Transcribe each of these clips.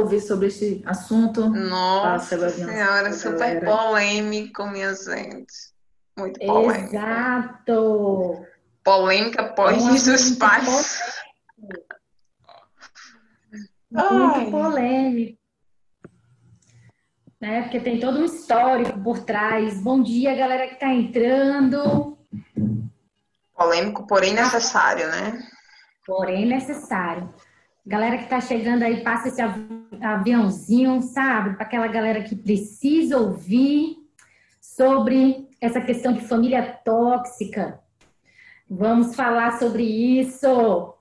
ouvir sobre esse assunto? Nossa senhora, super polêmico, minha gente. Muito polêmico. Exato. Polêmica pós Jesus Pais. Muito polêmico. Né? Porque tem todo um histórico por trás. Bom dia, galera que está entrando. Polêmico, porém necessário, né? Porém necessário. Galera que está chegando aí, passa esse aviãozinho, sabe? Para aquela galera que precisa ouvir sobre essa questão de família tóxica. Vamos falar sobre isso.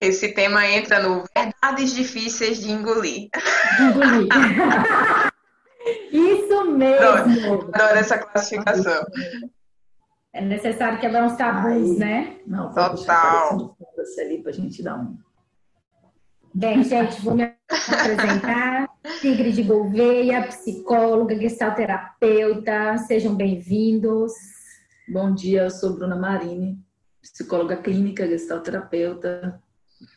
Esse tema entra no verdades difíceis de engolir. De engolir. Isso mesmo. Adoro, adoro essa classificação. É necessário quebrar uns tabus, né? Não, total. Ali para a gente dar um. Bem, gente, vou me apresentar. Sigrid Gouveia, psicóloga, gestalterapeuta. Sejam bem-vindos. Bom dia, eu sou Bruna Marini, psicóloga clínica, gestalterapeuta.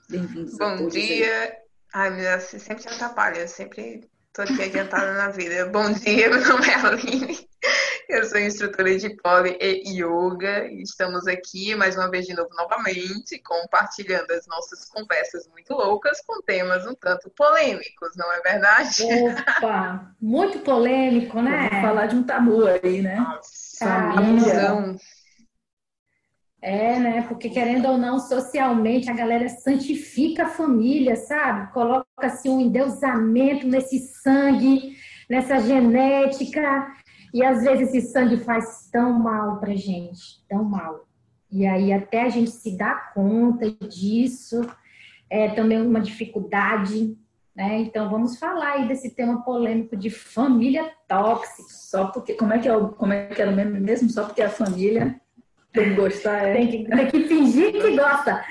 Bem-vindos Bom dia. Ai, meu Deus, você sempre te atrapalha, eu sempre tô aqui adiantada na vida. Bom dia, meu nome é Aline. Eu sou instrutora de pole e yoga e estamos aqui mais uma vez de novo novamente compartilhando as nossas conversas muito loucas com temas um tanto polêmicos, não é verdade? Opa, muito polêmico, né? Vamos falar de um tabu aí, né? Nossa, Família. É, né? Porque querendo ou não, socialmente a galera santifica a família, sabe? Coloca assim um endeusamento nesse sangue, nessa genética, e às vezes esse sangue faz tão mal pra gente, tão mal. E aí até a gente se dar conta disso, é também uma dificuldade, né? Então vamos falar aí desse tema polêmico de família tóxica. Só porque, como é que é o, como é que era o meme mesmo? Só porque a família tem que gostar, é. Tem que, tem que fingir que gosta.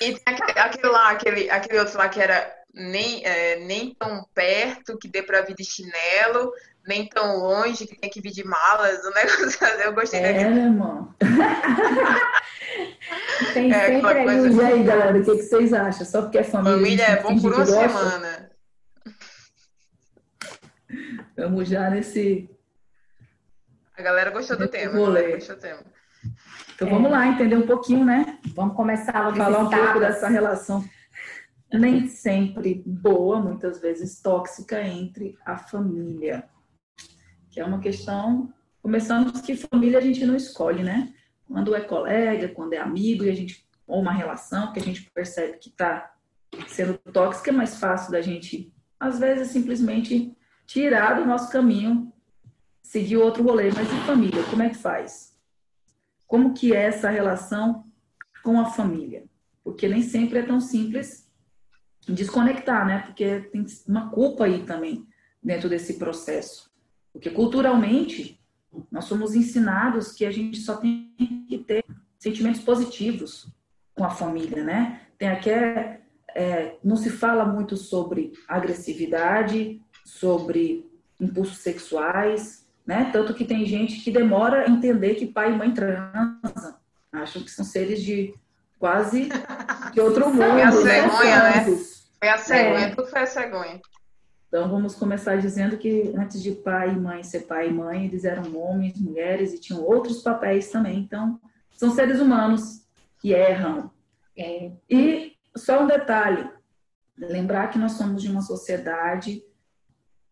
E, e aquele lá, aquele, aquele outro lá que era nem, é, nem tão perto, que dê pra vir de chinelo, nem tão longe, que tem que vir de malas, o negócio. Eu gostei é, daquele. É, irmão. tem é, sempre coisa... E aí, galera, o que, que vocês acham? Só porque é família. Família é bom por uma semana. Vamos já nesse. A galera gostou do tema. Gostou do tema. Então é. vamos lá entender um pouquinho, né? Vamos começar a falar um pouco dessa relação nem sempre boa, muitas vezes tóxica entre a família. Que é uma questão, começamos que família a gente não escolhe, né? Quando é colega, quando é amigo, e a gente ou uma relação que a gente percebe que está sendo tóxica, é mais fácil da gente, às vezes, simplesmente tirar do nosso caminho, seguir outro rolê. Mas e família? Como é que faz? como que é essa relação com a família. Porque nem sempre é tão simples desconectar, né? Porque tem uma culpa aí também dentro desse processo. Porque culturalmente nós somos ensinados que a gente só tem que ter sentimentos positivos com a família, né? Tem aqui é, é, não se fala muito sobre agressividade, sobre impulsos sexuais, né? Tanto que tem gente que demora a entender que pai e mãe transam. Acham que são seres de quase de outro mundo. Foi a cegonha, né? Foi a cegonha, é. tudo foi a cegonha. Então vamos começar dizendo que antes de pai e mãe ser pai e mãe, eles eram homens, mulheres e tinham outros papéis também. Então, são seres humanos que erram. É. E só um detalhe, lembrar que nós somos de uma sociedade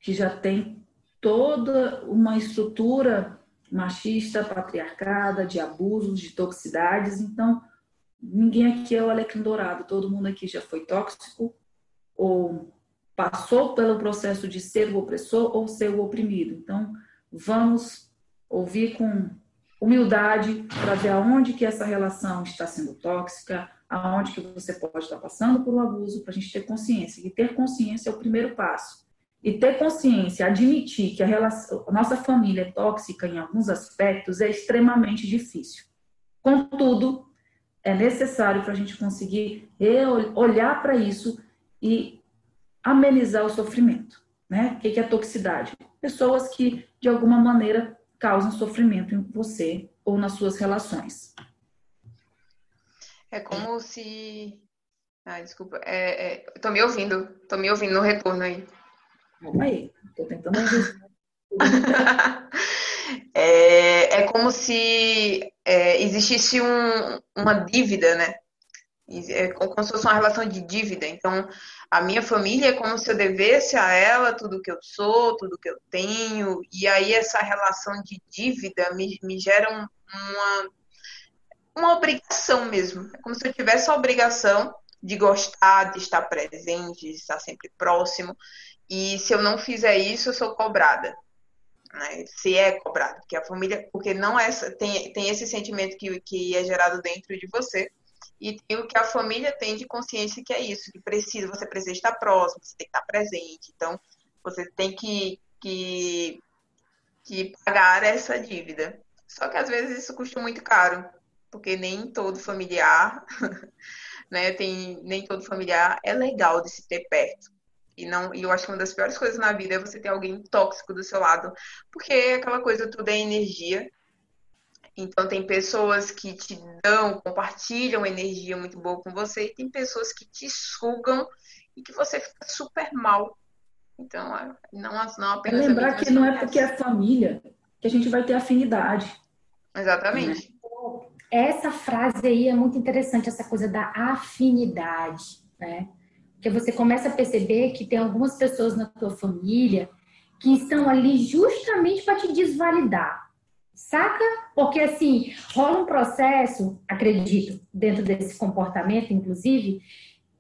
que já tem toda uma estrutura machista, patriarcada, de abusos, de toxicidades. Então, ninguém aqui é o alecrim dourado, todo mundo aqui já foi tóxico ou passou pelo processo de ser o opressor ou ser o oprimido. Então, vamos ouvir com humildade para ver aonde que essa relação está sendo tóxica, aonde que você pode estar passando por um abuso, para a gente ter consciência. E ter consciência é o primeiro passo e ter consciência, admitir que a, relação, a nossa família é tóxica em alguns aspectos é extremamente difícil. Contudo, é necessário para a gente conseguir olhar para isso e amenizar o sofrimento. Né? O que é toxicidade? Pessoas que, de alguma maneira, causam sofrimento em você ou nas suas relações. É como se Ah, desculpa. É, é, tô me ouvindo. Tô me ouvindo no retorno aí. Calma aí. Tô tentando é, é como se é, existisse um, uma dívida, né? É como se fosse uma relação de dívida. Então, a minha família é como se eu devesse a ela tudo que eu sou, tudo que eu tenho. E aí, essa relação de dívida me, me gera um, uma, uma obrigação mesmo. É como se eu tivesse a obrigação de gostar, de estar presente, de estar sempre próximo. E se eu não fizer isso, eu sou cobrada. Né? Se é cobrada, porque a família, porque não é tem, tem esse sentimento que, que é gerado dentro de você e tem o que a família tem de consciência que é isso, que precisa, você precisa estar próximo, você tem que estar presente. Então, você tem que, que, que pagar essa dívida. Só que às vezes isso custa muito caro, porque nem todo familiar, né, tem, nem todo familiar é legal de se ter perto. E não, e eu acho que uma das piores coisas na vida é você ter alguém tóxico do seu lado, porque é aquela coisa tudo é energia então, tem pessoas que te dão, compartilham energia muito boa com você, e tem pessoas que te sugam e que você fica super mal. Então, é, não, não apenas. É lembrar que não é porque é família que a gente vai ter afinidade. Exatamente. Essa frase aí é muito interessante, essa coisa da afinidade, né? Porque você começa a perceber que tem algumas pessoas na tua família que estão ali justamente para te desvalidar Saca? Porque assim, rola um processo, acredito, dentro desse comportamento, inclusive,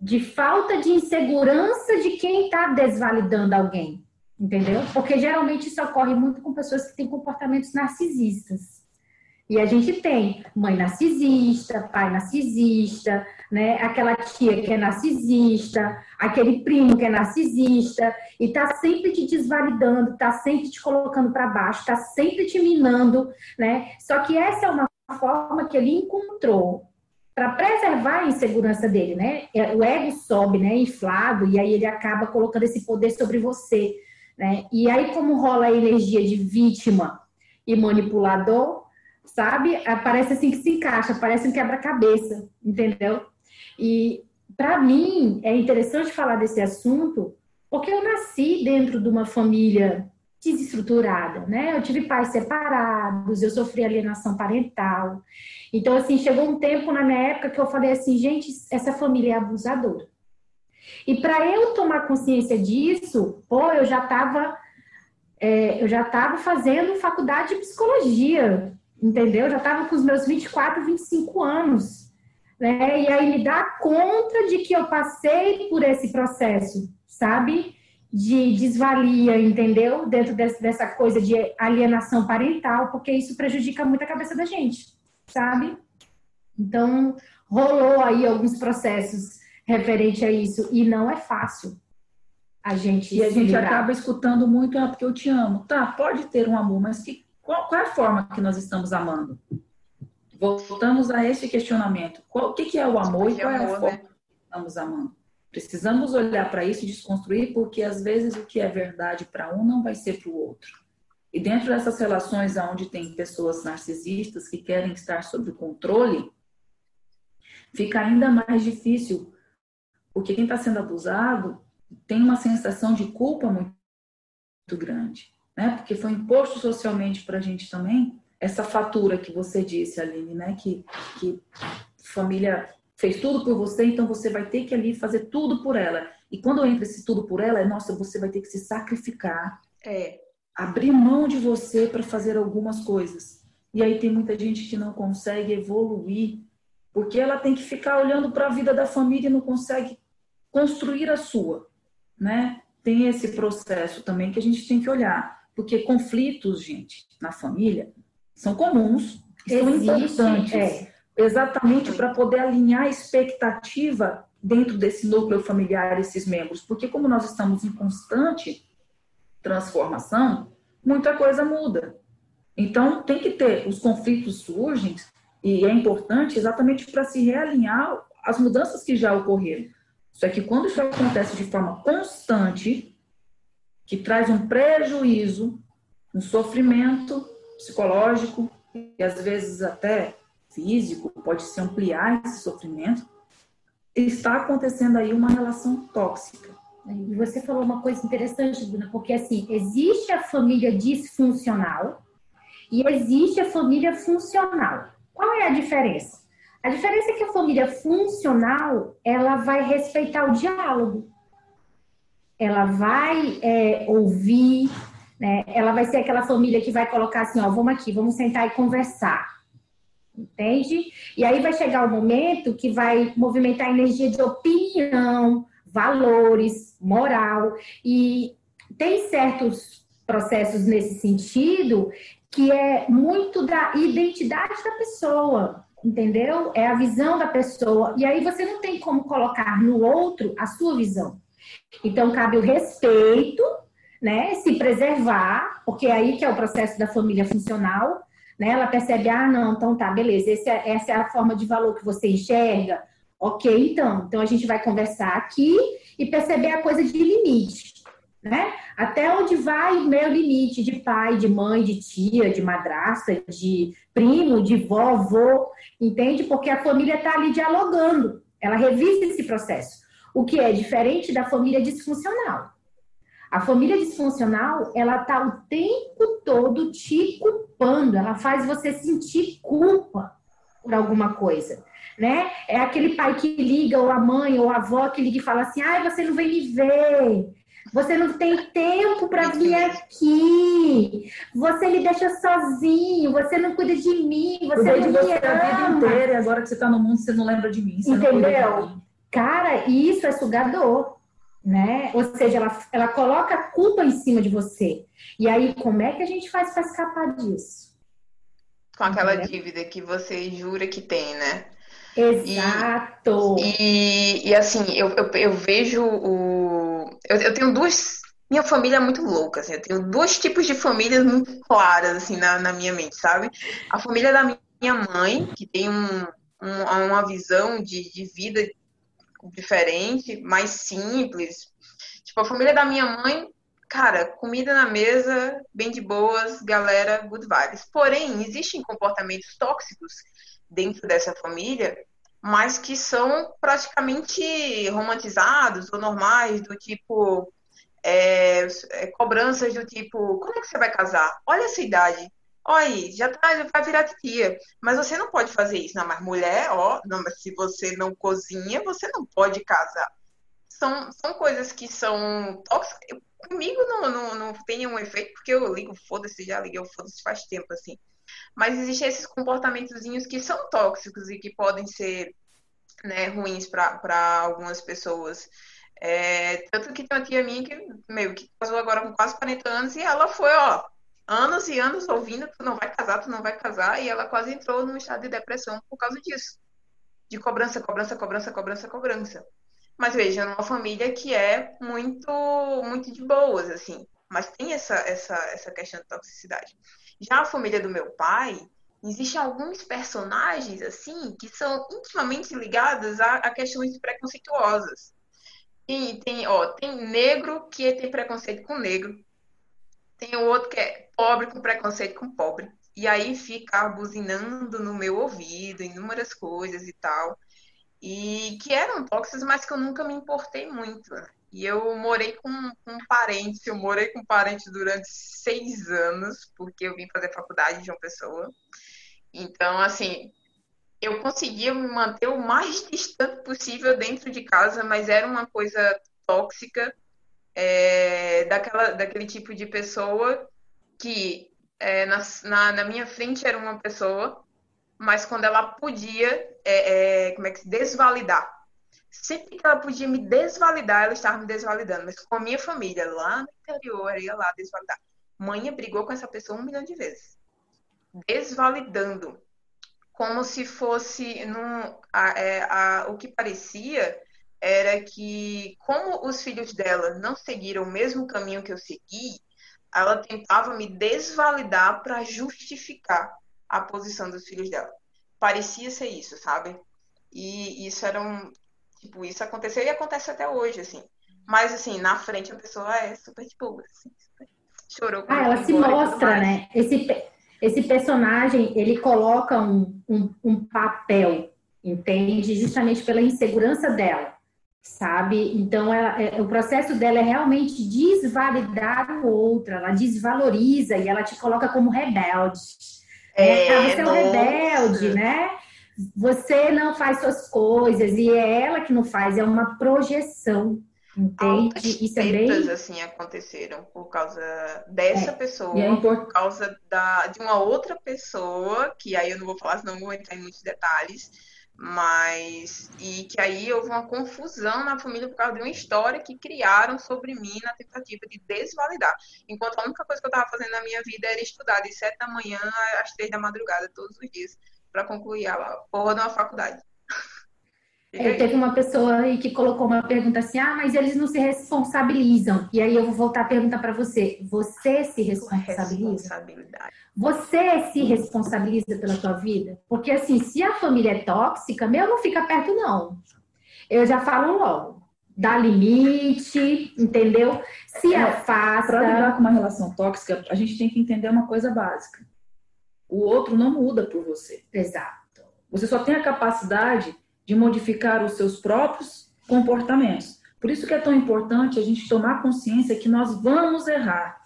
de falta de insegurança de quem está desvalidando alguém. Entendeu? Porque geralmente isso ocorre muito com pessoas que têm comportamentos narcisistas. E a gente tem mãe narcisista, pai narcisista, né? Aquela tia que é narcisista, aquele primo que é narcisista e tá sempre te desvalidando, tá sempre te colocando para baixo, tá sempre te minando, né? Só que essa é uma forma que ele encontrou para preservar a insegurança dele, né? É, o ego sobe, né, inflado e aí ele acaba colocando esse poder sobre você, né? E aí como rola a energia de vítima e manipulador, sabe? É, parece assim que se encaixa, parece um quebra-cabeça, entendeu? E para mim é interessante falar desse assunto porque eu nasci dentro de uma família desestruturada, né? Eu tive pais separados, eu sofri alienação parental. Então, assim, chegou um tempo na minha época que eu falei assim, gente, essa família é abusadora. E para eu tomar consciência disso, pô, eu já estava é, eu já estava fazendo faculdade de psicologia, entendeu? Já estava com os meus 24, 25 anos. Né? E aí me dá conta de que eu passei por esse processo, sabe? De desvalia, entendeu? Dentro desse, dessa coisa de alienação parental, porque isso prejudica muito a cabeça da gente, sabe? Então, rolou aí alguns processos referente a isso, e não é fácil a gente. E a gente acaba escutando muito, ah, porque eu te amo. Tá, pode ter um amor, mas que qual, qual, é a forma que nós estamos amando? Voltamos a esse questionamento. Qual, o que, que é o amor e qual é a forma né? que estamos amando? Precisamos olhar para isso e desconstruir, porque às vezes o que é verdade para um não vai ser para o outro. E dentro dessas relações onde tem pessoas narcisistas que querem estar sob o controle, fica ainda mais difícil, porque quem está sendo abusado tem uma sensação de culpa muito grande né? Porque foi imposto socialmente para a gente também essa fatura que você disse, Aline, né? Que, que família fez tudo por você, então você vai ter que ali fazer tudo por ela. E quando entra esse tudo por ela, é nossa, você vai ter que se sacrificar. É. Abrir mão de você para fazer algumas coisas. E aí tem muita gente que não consegue evoluir, porque ela tem que ficar olhando para a vida da família e não consegue construir a sua, né? Tem esse processo também que a gente tem que olhar. Porque conflitos, gente, na família são comuns são importantes. É. Exatamente para poder alinhar a expectativa dentro desse núcleo familiar, esses membros. Porque como nós estamos em constante transformação, muita coisa muda. Então, tem que ter, os conflitos surgem, e é importante exatamente para se realinhar as mudanças que já ocorreram. Só que quando isso acontece de forma constante, que traz um prejuízo, um sofrimento psicológico e às vezes até físico, pode se ampliar esse sofrimento. está acontecendo aí uma relação tóxica. E você falou uma coisa interessante, Bruna, porque assim, existe a família disfuncional e existe a família funcional. Qual é a diferença? A diferença é que a família funcional, ela vai respeitar o diálogo. Ela vai é, ouvir, né? Ela vai ser aquela família que vai colocar assim, ó, vamos aqui, vamos sentar e conversar entende? E aí vai chegar o momento que vai movimentar a energia de opinião, valores, moral, e tem certos processos nesse sentido que é muito da identidade da pessoa, entendeu? É a visão da pessoa, e aí você não tem como colocar no outro a sua visão. Então cabe o respeito, né? Se preservar, porque é aí que é o processo da família funcional, né? Ela percebe, ah, não, então tá, beleza, é, essa é a forma de valor que você enxerga. Ok, então. Então a gente vai conversar aqui e perceber a coisa de limite, né? Até onde vai meu limite de pai, de mãe, de tia, de madrasta, de primo, de vovô, entende? Porque a família está ali dialogando, ela revisa esse processo. O que é diferente da família disfuncional. A família disfuncional, ela tá o tempo todo te culpando, ela faz você sentir culpa por alguma coisa, né? É aquele pai que liga, ou a mãe, ou a avó que liga e fala assim: ai, você não vem me ver, você não tem tempo para vir aqui. Você me deixa sozinho. Você não cuida de mim. Você Cuidei não de você me a vida ama. inteira e agora que você está no mundo, você não lembra de mim. Cuida de Entendeu? mim. Cara, isso é sugador, né? Ou seja, ela, ela coloca a culpa em cima de você. E aí, como é que a gente faz para escapar disso? Com aquela Entendeu? dívida que você jura que tem, né? Exato. E, e assim, eu, eu, eu vejo o. Eu, eu tenho duas. Minha família é muito louca, assim, eu tenho dois tipos de famílias muito claras, assim, na, na minha mente, sabe? A família da minha mãe, que tem um, um- uma visão de, de vida diferente, mais simples. Tipo, a família da minha mãe, cara, comida na mesa, bem de boas, galera, good vibes. Porém, existem comportamentos tóxicos dentro dessa família, mas que são praticamente romantizados ou normais, do tipo é, é, cobranças do tipo, quando é que você vai casar? Olha essa idade. Olha já tá, já vai virar tia. Mas você não pode fazer isso. Não, mas mulher, ó, não, mas se você não cozinha, você não pode casar. São, são coisas que são tóxicas. Comigo não, não, não tem um efeito, porque eu ligo foda-se, já liguei foda-se faz tempo, assim. Mas existem esses comportamentozinhos que são tóxicos e que podem ser né, ruins para algumas pessoas. É, tanto que tem uma tia minha que meio que casou agora com quase 40 anos e ela foi, ó, anos e anos ouvindo, tu não vai casar, tu não vai casar, e ela quase entrou num estado de depressão por causa disso. De cobrança, cobrança, cobrança, cobrança, cobrança. Mas veja, numa família que é muito, muito de boas, assim. Mas tem essa, essa, essa questão de toxicidade. Já a família do meu pai, existem alguns personagens, assim, que são intimamente ligados a, a questões preconceituosas. Tem, tem, ó, tem negro que tem preconceito com negro. Tem o outro que é pobre com preconceito com pobre. E aí fica buzinando no meu ouvido, inúmeras coisas e tal. E que eram tóxicas, mas que eu nunca me importei muito. E eu morei com, com um parente, eu morei com um parente durante seis anos, porque eu vim fazer faculdade de uma pessoa. Então, assim, eu conseguia me manter o mais distante possível dentro de casa, mas era uma coisa tóxica, é, daquela, daquele tipo de pessoa que é, na, na, na minha frente era uma pessoa, mas quando ela podia, é, é, como é que se desvalidar. Sempre que ela podia me desvalidar, ela estava me desvalidando. Mas com a minha família lá no interior, ia lá desvalidar. Mãe brigou com essa pessoa um milhão de vezes. Desvalidando. Como se fosse. Num, a, é, a, o que parecia era que, como os filhos dela não seguiram o mesmo caminho que eu segui, ela tentava me desvalidar para justificar a posição dos filhos dela. Parecia ser isso, sabe? E isso era um. Tipo, isso aconteceu e acontece até hoje, assim. Mas, assim, na frente a pessoa é super de boa, assim, super- chorou. Ah, ela se mostra, né? Esse, esse personagem, ele coloca um, um, um papel, entende? Justamente pela insegurança dela, sabe? Então, ela, é, o processo dela é realmente desvalidar o outro, ela desvaloriza e ela te coloca como rebelde. É, é você é um rebelde, né? Você não faz suas coisas e é ela que não faz, é uma projeção. Entende? Isso é bem... assim aconteceram por causa dessa é. pessoa, é por causa da, de uma outra pessoa, que aí eu não vou falar, senão não vou entrar em muitos detalhes, mas e que aí houve uma confusão na família por causa de uma história que criaram sobre mim na tentativa de desvalidar. Enquanto a única coisa que eu estava fazendo na minha vida era estudar de sete da manhã às três da madrugada todos os dias para concluir a porra de uma faculdade. É, teve uma pessoa aí que colocou uma pergunta assim: ah, mas eles não se responsabilizam. E aí eu vou voltar a pergunta para você: você se responsabiliza? Você se responsabiliza pela tua vida? Porque assim, se a família é tóxica, meu não fica perto, não. Eu já falo logo. Dá limite, entendeu? Se é, afasta. Para lidar com uma relação tóxica, a gente tem que entender uma coisa básica. O outro não muda por você. Exato. Você só tem a capacidade de modificar os seus próprios comportamentos. Por isso que é tão importante a gente tomar consciência que nós vamos errar.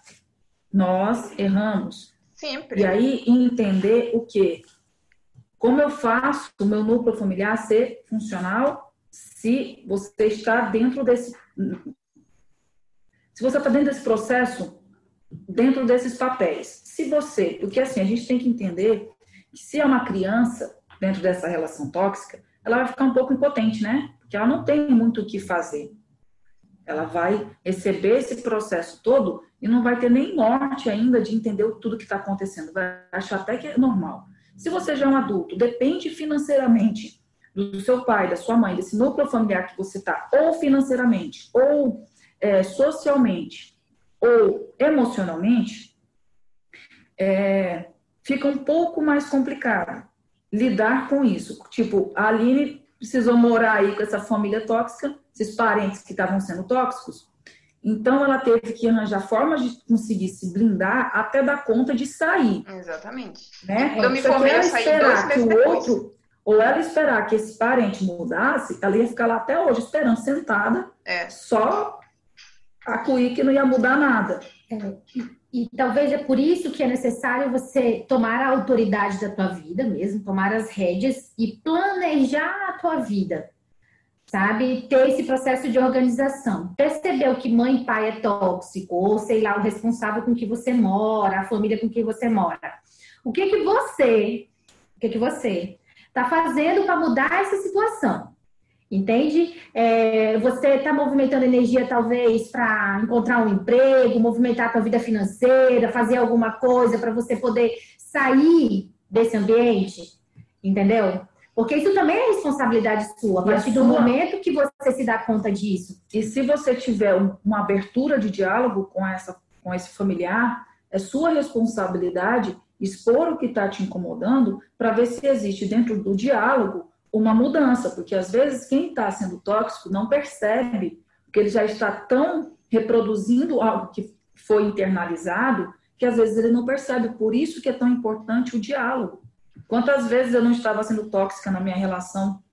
Nós erramos. Sempre. E aí entender o quê? Como eu faço o meu núcleo familiar ser funcional se você está dentro desse. Se você está dentro desse processo, dentro desses papéis. Se você. Porque assim, a gente tem que entender que se é uma criança dentro dessa relação tóxica, ela vai ficar um pouco impotente, né? Porque ela não tem muito o que fazer. Ela vai receber esse processo todo e não vai ter nem norte ainda de entender tudo que está acontecendo. Vai achar até que é normal. Se você já é um adulto, depende financeiramente do seu pai, da sua mãe, desse núcleo familiar que você está, ou financeiramente, ou é, socialmente, ou emocionalmente, é, fica um pouco mais complicado lidar com isso. Tipo, a Aline precisou morar aí com essa família tóxica, esses parentes que estavam sendo tóxicos. Então, ela teve que arranjar formas de conseguir se blindar até dar conta de sair. Exatamente. Né? Eu me formei ela esperar que o outro, ou ela esperar que esse parente mudasse, ela ia ficar lá até hoje esperando, sentada, é. só acuir que não ia mudar nada. É. E talvez é por isso que é necessário você tomar a autoridade da tua vida mesmo, tomar as rédeas e planejar a tua vida, sabe? Ter esse processo de organização. Percebeu que mãe e pai é tóxico, ou sei lá, o responsável com que você mora, a família com que você mora. O que que você, o que que você está fazendo para mudar essa situação? Entende? É, você está movimentando energia, talvez, para encontrar um emprego, movimentar a sua vida financeira, fazer alguma coisa para você poder sair desse ambiente, entendeu? Porque isso também é responsabilidade sua, a partir do momento que você se dá conta disso. E se você tiver uma abertura de diálogo com, essa, com esse familiar, é sua responsabilidade expor o que está te incomodando para ver se existe dentro do diálogo uma mudança, porque às vezes quem está sendo tóxico não percebe que ele já está tão reproduzindo algo que foi internalizado que às vezes ele não percebe. Por isso que é tão importante o diálogo. Quantas vezes eu não estava sendo tóxica na minha relação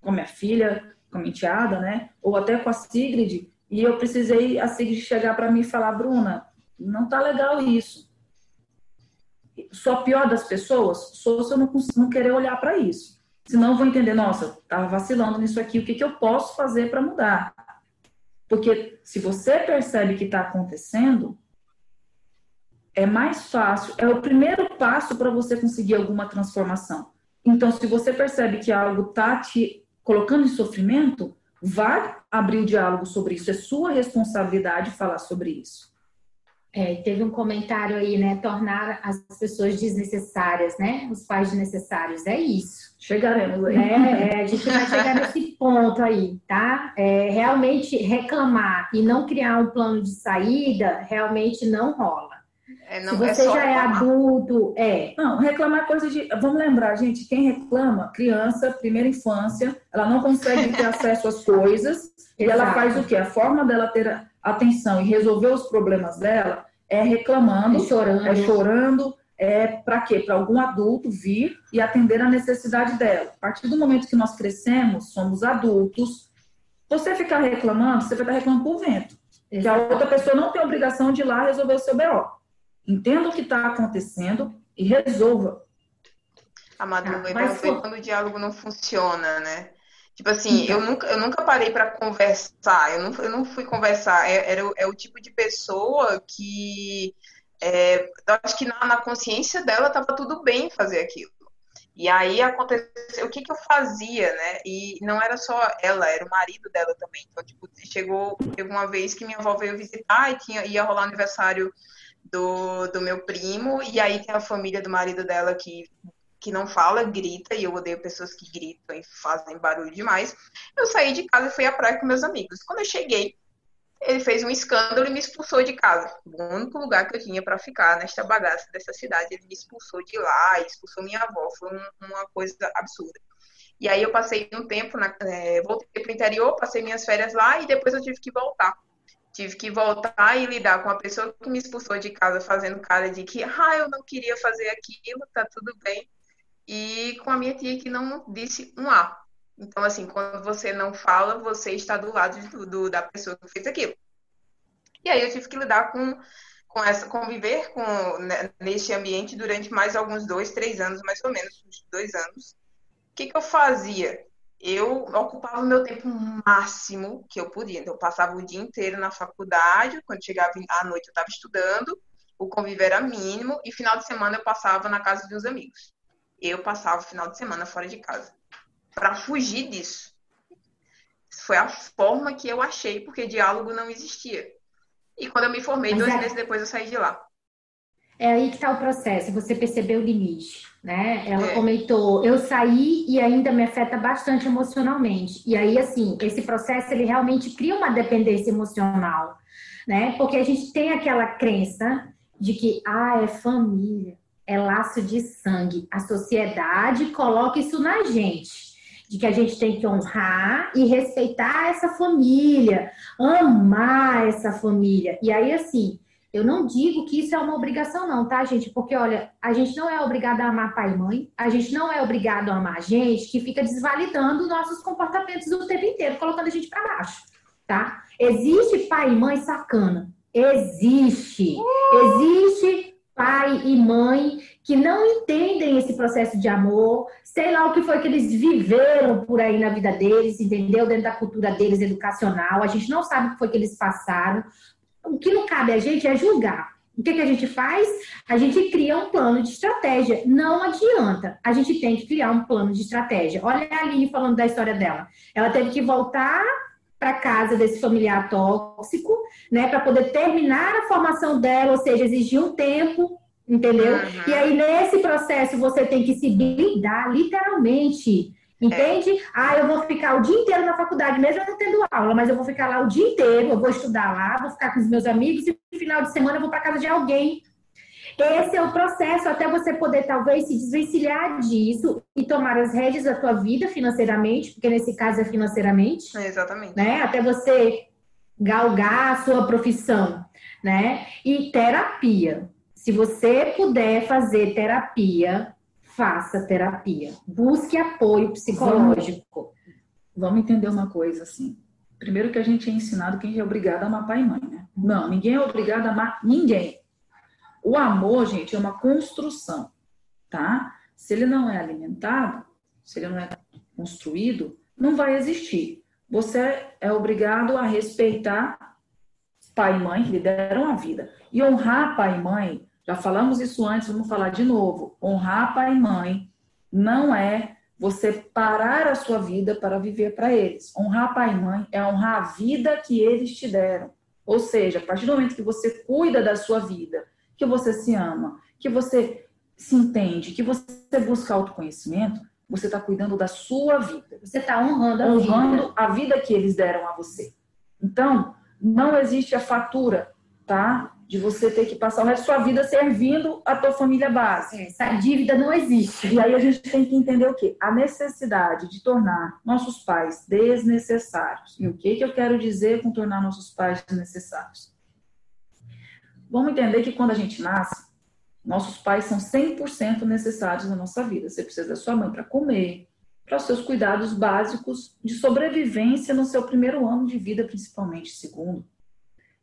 com minha filha, com a minha enteada, né? Ou até com a Sigrid, e eu precisei a Sigrid chegar para mim e falar, Bruna, não tá legal isso. Só pior das pessoas sou se eu não, não querer olhar para isso. Senão eu vou entender, nossa, estava vacilando nisso aqui, o que, que eu posso fazer para mudar? Porque se você percebe que está acontecendo, é mais fácil, é o primeiro passo para você conseguir alguma transformação. Então, se você percebe que algo está te colocando em sofrimento, vai abrir o diálogo sobre isso. É sua responsabilidade falar sobre isso. É, teve um comentário aí, né? Tornar as pessoas desnecessárias, né? Os pais desnecessários. É isso. Chegaremos aí. É, é, a gente vai chegar nesse ponto aí, tá? É, realmente reclamar e não criar um plano de saída realmente não rola. É, não, Se é você já é reclamar. é adulto, é. Não, reclamar é coisa de. Vamos lembrar, gente, quem reclama, criança, primeira infância, ela não consegue ter acesso às coisas e ela faz o quê? A forma dela ter atenção e resolver os problemas dela é reclamando, é chorando, é, chorando, é para quê? Para algum adulto vir e atender a necessidade dela. A partir do momento que nós crescemos, somos adultos. Você ficar reclamando, você vai estar reclamando por vento. Que a outra pessoa não tem obrigação de ir lá resolver o seu BO. Entenda o que está acontecendo e resolva. A Madruga, ah, mas foi quando o diálogo não funciona, né? Tipo assim, então. eu, nunca, eu nunca parei para conversar, eu não, eu não fui conversar. É, era, é o tipo de pessoa que é, eu acho que na, na consciência dela estava tudo bem fazer aquilo. E aí aconteceu, o que que eu fazia, né? E não era só ela, era o marido dela também. Então, tipo, chegou, teve uma vez que minha avó veio visitar e tinha, ia rolar aniversário do, do meu primo, e aí tem a família do marido dela que, que não fala, grita, e eu odeio pessoas que gritam e fazem barulho demais. Eu saí de casa e fui à praia com meus amigos. Quando eu cheguei, ele fez um escândalo e me expulsou de casa. O único lugar que eu tinha para ficar nesta bagaça dessa cidade, ele me expulsou de lá, expulsou minha avó. Foi um, uma coisa absurda. E aí eu passei um tempo, na, é, voltei para o interior, passei minhas férias lá e depois eu tive que voltar. Tive que voltar e lidar com a pessoa que me expulsou de casa fazendo cara de que, ah, eu não queria fazer aquilo, tá tudo bem. E com a minha tia que não disse um A. Então, assim, quando você não fala, você está do lado do, da pessoa que fez aquilo. E aí eu tive que lidar com, com essa, conviver com, né, neste ambiente durante mais alguns dois, três anos, mais ou menos, dois anos. O que, que eu fazia? Eu ocupava o meu tempo máximo que eu podia. Então, eu passava o dia inteiro na faculdade, quando chegava à noite eu estava estudando, o convívio era mínimo, e final de semana eu passava na casa de uns amigos. Eu passava o final de semana fora de casa para fugir disso. Foi a forma que eu achei, porque diálogo não existia. E quando eu me formei, Mas dois é... meses depois eu saí de lá. É aí que está o processo, você percebeu o limite, né? Ela é. comentou, eu saí e ainda me afeta bastante emocionalmente. E aí, assim, esse processo, ele realmente cria uma dependência emocional, né? Porque a gente tem aquela crença de que, ah, é família, é laço de sangue. A sociedade coloca isso na gente de que a gente tem que honrar e respeitar essa família, amar essa família. E aí, assim, eu não digo que isso é uma obrigação, não, tá, gente? Porque, olha, a gente não é obrigado a amar pai e mãe, a gente não é obrigado a amar gente que fica desvalidando nossos comportamentos o tempo inteiro, colocando a gente para baixo, tá? Existe pai e mãe sacana. Existe. Existe pai e mãe que não entendem esse processo de amor, sei lá o que foi que eles viveram por aí na vida deles, entendeu? Dentro da cultura deles educacional, a gente não sabe o que foi que eles passaram. O que não cabe a gente é julgar. O que, que a gente faz? A gente cria um plano de estratégia. Não adianta. A gente tem que criar um plano de estratégia. Olha a Aline falando da história dela. Ela teve que voltar para casa desse familiar tóxico, né, para poder terminar a formação dela, ou seja, exigir um tempo, entendeu? Uhum. E aí nesse processo você tem que se blindar literalmente. Entende? É. Ah, eu vou ficar o dia inteiro na faculdade, mesmo não tendo aula, mas eu vou ficar lá o dia inteiro, eu vou estudar lá, vou ficar com os meus amigos e no final de semana eu vou para casa de alguém esse é o processo até você poder talvez se desvencilhar disso e tomar as rédeas da tua vida financeiramente, porque nesse caso é financeiramente. É exatamente. Né? Até você galgar a sua profissão, né? E terapia. Se você puder fazer terapia, faça terapia. Busque apoio psicológico. Vamos, vamos entender uma coisa assim. Primeiro que a gente é ensinado quem é obrigado a amar pai e mãe, né? Não, ninguém é obrigado a amar ninguém. O amor, gente, é uma construção, tá? Se ele não é alimentado, se ele não é construído, não vai existir. Você é obrigado a respeitar pai e mãe que lhe deram a vida. E honrar pai e mãe, já falamos isso antes, vamos falar de novo. Honrar pai e mãe não é você parar a sua vida para viver para eles. Honrar pai e mãe é honrar a vida que eles te deram. Ou seja, a partir do momento que você cuida da sua vida, que você se ama, que você se entende, que você busca autoconhecimento, você está cuidando da sua vida. Você está honrando, a, honrando vida. a vida que eles deram a você. Então, não existe a fatura, tá? De você ter que passar o resto da sua vida servindo a tua família base. É, essa dívida não existe. E aí a gente tem que entender o quê? A necessidade de tornar nossos pais desnecessários. E o que, que eu quero dizer com tornar nossos pais desnecessários? Vamos entender que quando a gente nasce, Nossos pais são 100% necessários na nossa vida. Você precisa da sua mãe para comer, para os seus cuidados básicos de sobrevivência no seu primeiro ano de vida, principalmente segundo.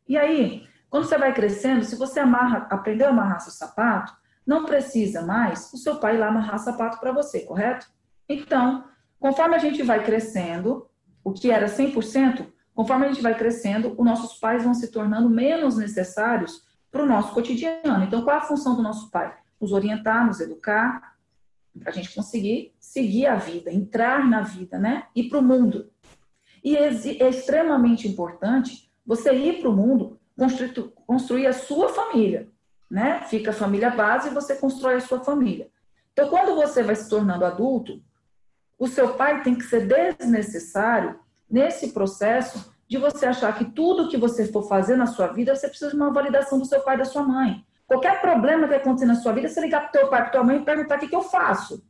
E aí, quando você vai crescendo, se você amarra, aprendeu a amarrar seu sapato, não precisa mais o seu pai lá amarrar sapato para você, correto? Então, conforme a gente vai crescendo, o que era 100%, conforme a gente vai crescendo, os nossos pais vão se tornando menos necessários para o nosso cotidiano. Então, qual é a função do nosso pai? Nos orientar, nos educar, para a gente conseguir seguir a vida, entrar na vida, né? Ir para o mundo. E é extremamente importante você ir para o mundo, construir a sua família, né? Fica a família base e você constrói a sua família. Então, quando você vai se tornando adulto, o seu pai tem que ser desnecessário nesse processo de você achar que tudo que você for fazer na sua vida, você precisa de uma validação do seu pai e da sua mãe. Qualquer problema que acontecer na sua vida, você ligar para o teu pai, para tua mãe e perguntar o que, que eu faço.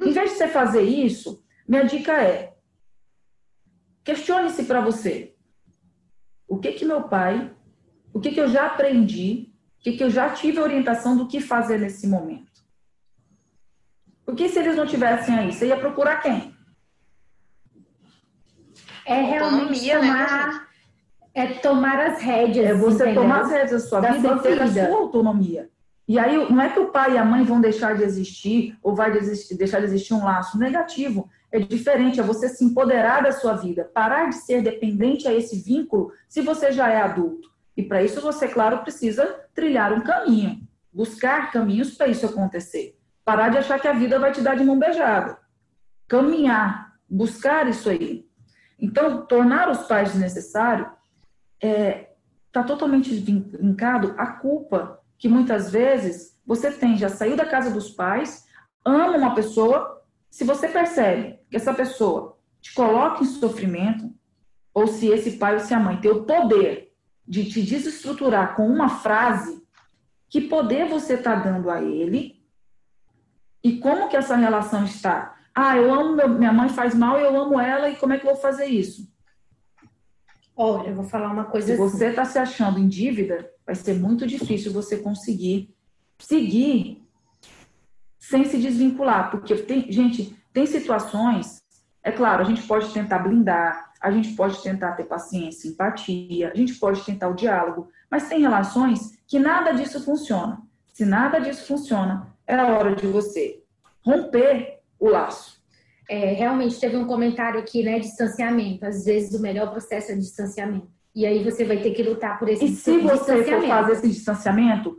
Em vez de você fazer isso, minha dica é: questione-se para você. O que que meu pai, o que que eu já aprendi, o que que eu já tive orientação do que fazer nesse momento? Porque se eles não tivessem aí, você ia procurar quem? É realmente né, tomar, né, é tomar as rédeas. É você entendeu? tomar as rédeas da sua da vida sua e ter a sua autonomia. E aí não é que o pai e a mãe vão deixar de existir ou vai desistir, deixar de existir um laço negativo. É diferente, é você se empoderar da sua vida, parar de ser dependente a esse vínculo se você já é adulto. E para isso você, claro, precisa trilhar um caminho, buscar caminhos para isso acontecer. Parar de achar que a vida vai te dar de mão beijada. Caminhar, buscar isso aí. Então, tornar os pais desnecessários está é, tá totalmente vincado à culpa que muitas vezes você tem, já saiu da casa dos pais, ama uma pessoa, se você percebe que essa pessoa te coloca em sofrimento, ou se esse pai ou se a mãe tem o poder de te desestruturar com uma frase, que poder você está dando a ele e como que essa relação está? Ah, eu amo meu, minha mãe faz mal, eu amo ela e como é que eu vou fazer isso? Olha, eu vou falar uma coisa. Se assim. você está se achando em dívida, vai ser muito difícil você conseguir seguir sem se desvincular, porque tem, gente, tem situações, é claro, a gente pode tentar blindar, a gente pode tentar ter paciência, empatia, a gente pode tentar o diálogo, mas tem relações que nada disso funciona. Se nada disso funciona, é a hora de você romper o laço. É, realmente teve um comentário aqui, né? Distanciamento. Às vezes o melhor processo é distanciamento. E aí você vai ter que lutar por esse E se você for fazer esse distanciamento,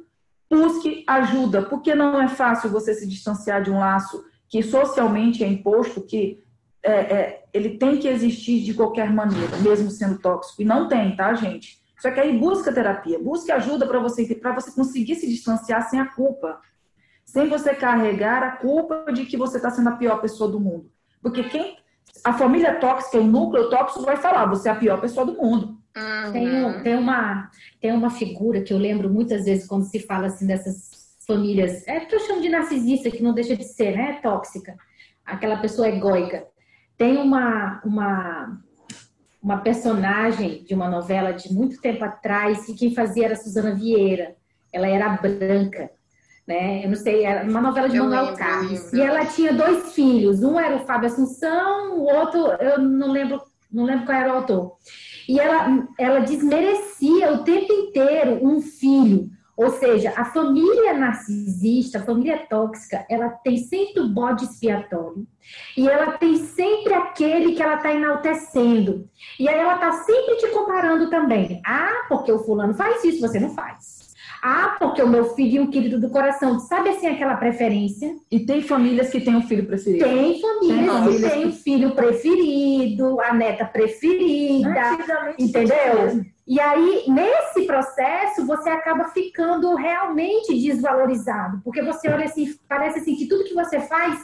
busque ajuda, porque não é fácil você se distanciar de um laço que socialmente é imposto, que é, é, ele tem que existir de qualquer maneira, mesmo sendo tóxico. E não tem, tá, gente? Só que aí busca terapia, busque ajuda para você, para você conseguir se distanciar sem a culpa. Sem você carregar a culpa de que você está sendo a pior pessoa do mundo. Porque quem. A família tóxica, o núcleo tóxico vai falar, você é a pior pessoa do mundo. Uhum. Tem, tem, uma, tem uma figura que eu lembro muitas vezes quando se fala assim dessas famílias, é que eu chamo de narcisista, que não deixa de ser, né? Tóxica. Aquela pessoa egóica. Tem uma, uma, uma personagem de uma novela de muito tempo atrás, que quem fazia era Suzana Vieira. Ela era branca né? Eu não sei, era uma novela de eu Manuel lembro, Carlos. E ela tinha dois filhos, um era o Fábio Assunção, o outro eu não lembro, não lembro qual era o autor. E ela, ela desmerecia o tempo inteiro um filho. Ou seja, a família narcisista, a família tóxica, ela tem sempre o bode expiatório. E ela tem sempre aquele que ela está enaltecendo. E aí ela está sempre te comparando também. Ah, porque o fulano faz isso, você não faz. Ah, porque o meu filho é um querido do coração. Sabe assim aquela preferência? E tem famílias que têm um filho preferido. Tem famílias, tem que têm o filho preferido, a neta preferida. Entendeu? E aí, nesse processo, você acaba ficando realmente desvalorizado. Porque você olha assim, parece assim que tudo que você faz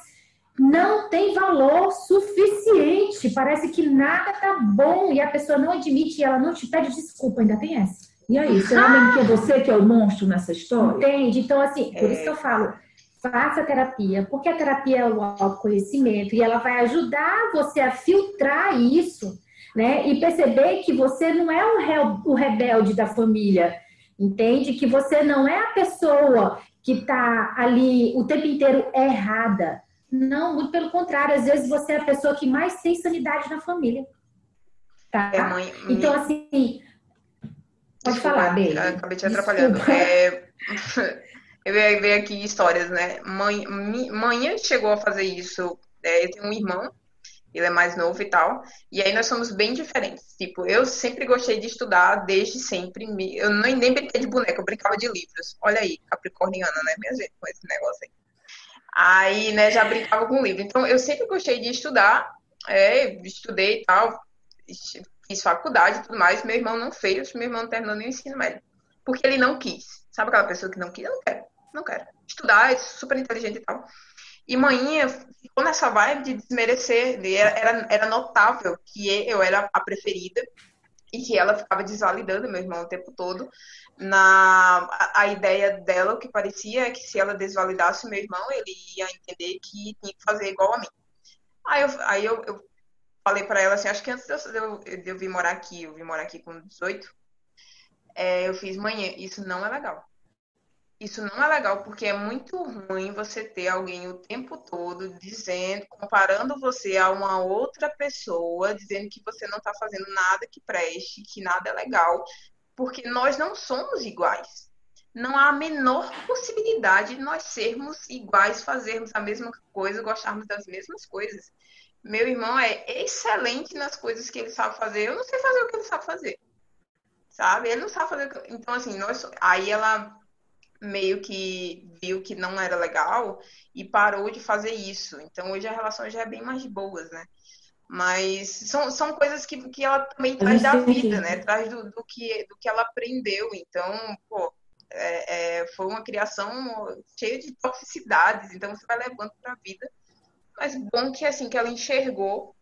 não tem valor suficiente. Parece que nada tá bom e a pessoa não admite e ela não te pede desculpa. Ainda tem essa. E aí, será mesmo que é você que é o monstro nessa história? Entende? Então, assim, por é... isso que eu falo, faça terapia, porque a terapia é o autoconhecimento e ela vai ajudar você a filtrar isso, né? E perceber que você não é o, re... o rebelde da família, entende? Que você não é a pessoa que está ali o tempo inteiro errada. Não, muito pelo contrário, às vezes você é a pessoa que mais tem sanidade na família. Tá? É, mãe, então, assim. Pode Desculpa, falar, Bê. Acabei te atrapalhando. É... eu ia ver aqui histórias, né? Mãe, mãe chegou a fazer isso. É, eu tenho um irmão ele é mais novo e tal. E aí nós somos bem diferentes. Tipo, eu sempre gostei de estudar, desde sempre. Eu nem, nem brinquei de boneca, eu brincava de livros. Olha aí, capricorniana, né, minha gente, com esse negócio aí. Aí, né, já brincava com livro. Então, eu sempre gostei de estudar, é, estudei e tal, fiz faculdade e tudo mais. Meu irmão não fez, meu irmão não terminou nem o ensino médio. Porque ele não quis. Sabe aquela pessoa que não quis? Eu não quero, não quero. Estudar, é super inteligente e tal. E Maninha ficou nessa vibe de desmerecer. Era, era notável que eu era a preferida e que ela ficava desvalidando meu irmão o tempo todo. Na a, a ideia dela, o que parecia é que se ela desvalidasse meu irmão, ele ia entender que tinha que fazer igual a mim. Aí eu, aí eu, eu falei para ela assim, acho que antes de eu, de eu vir morar aqui, eu vim morar aqui com 18, é, eu fiz, manhã, isso não é legal. Isso não é legal porque é muito ruim você ter alguém o tempo todo dizendo, comparando você a uma outra pessoa, dizendo que você não está fazendo nada que preste, que nada é legal, porque nós não somos iguais. Não há a menor possibilidade de nós sermos iguais, fazermos a mesma coisa, gostarmos das mesmas coisas. Meu irmão é excelente nas coisas que ele sabe fazer. Eu não sei fazer o que ele sabe fazer. Sabe? Ele não sabe fazer. Então, assim, nós. Aí ela meio que viu que não era legal e parou de fazer isso. Então hoje a relação já é bem mais de boas, né? Mas são, são coisas que, que ela também traz da vida, né? Traz do, do, que, do que ela aprendeu. Então, pô, é, é, foi uma criação cheia de toxicidades, então você vai levando para a vida. Mas bom que assim que ela enxergou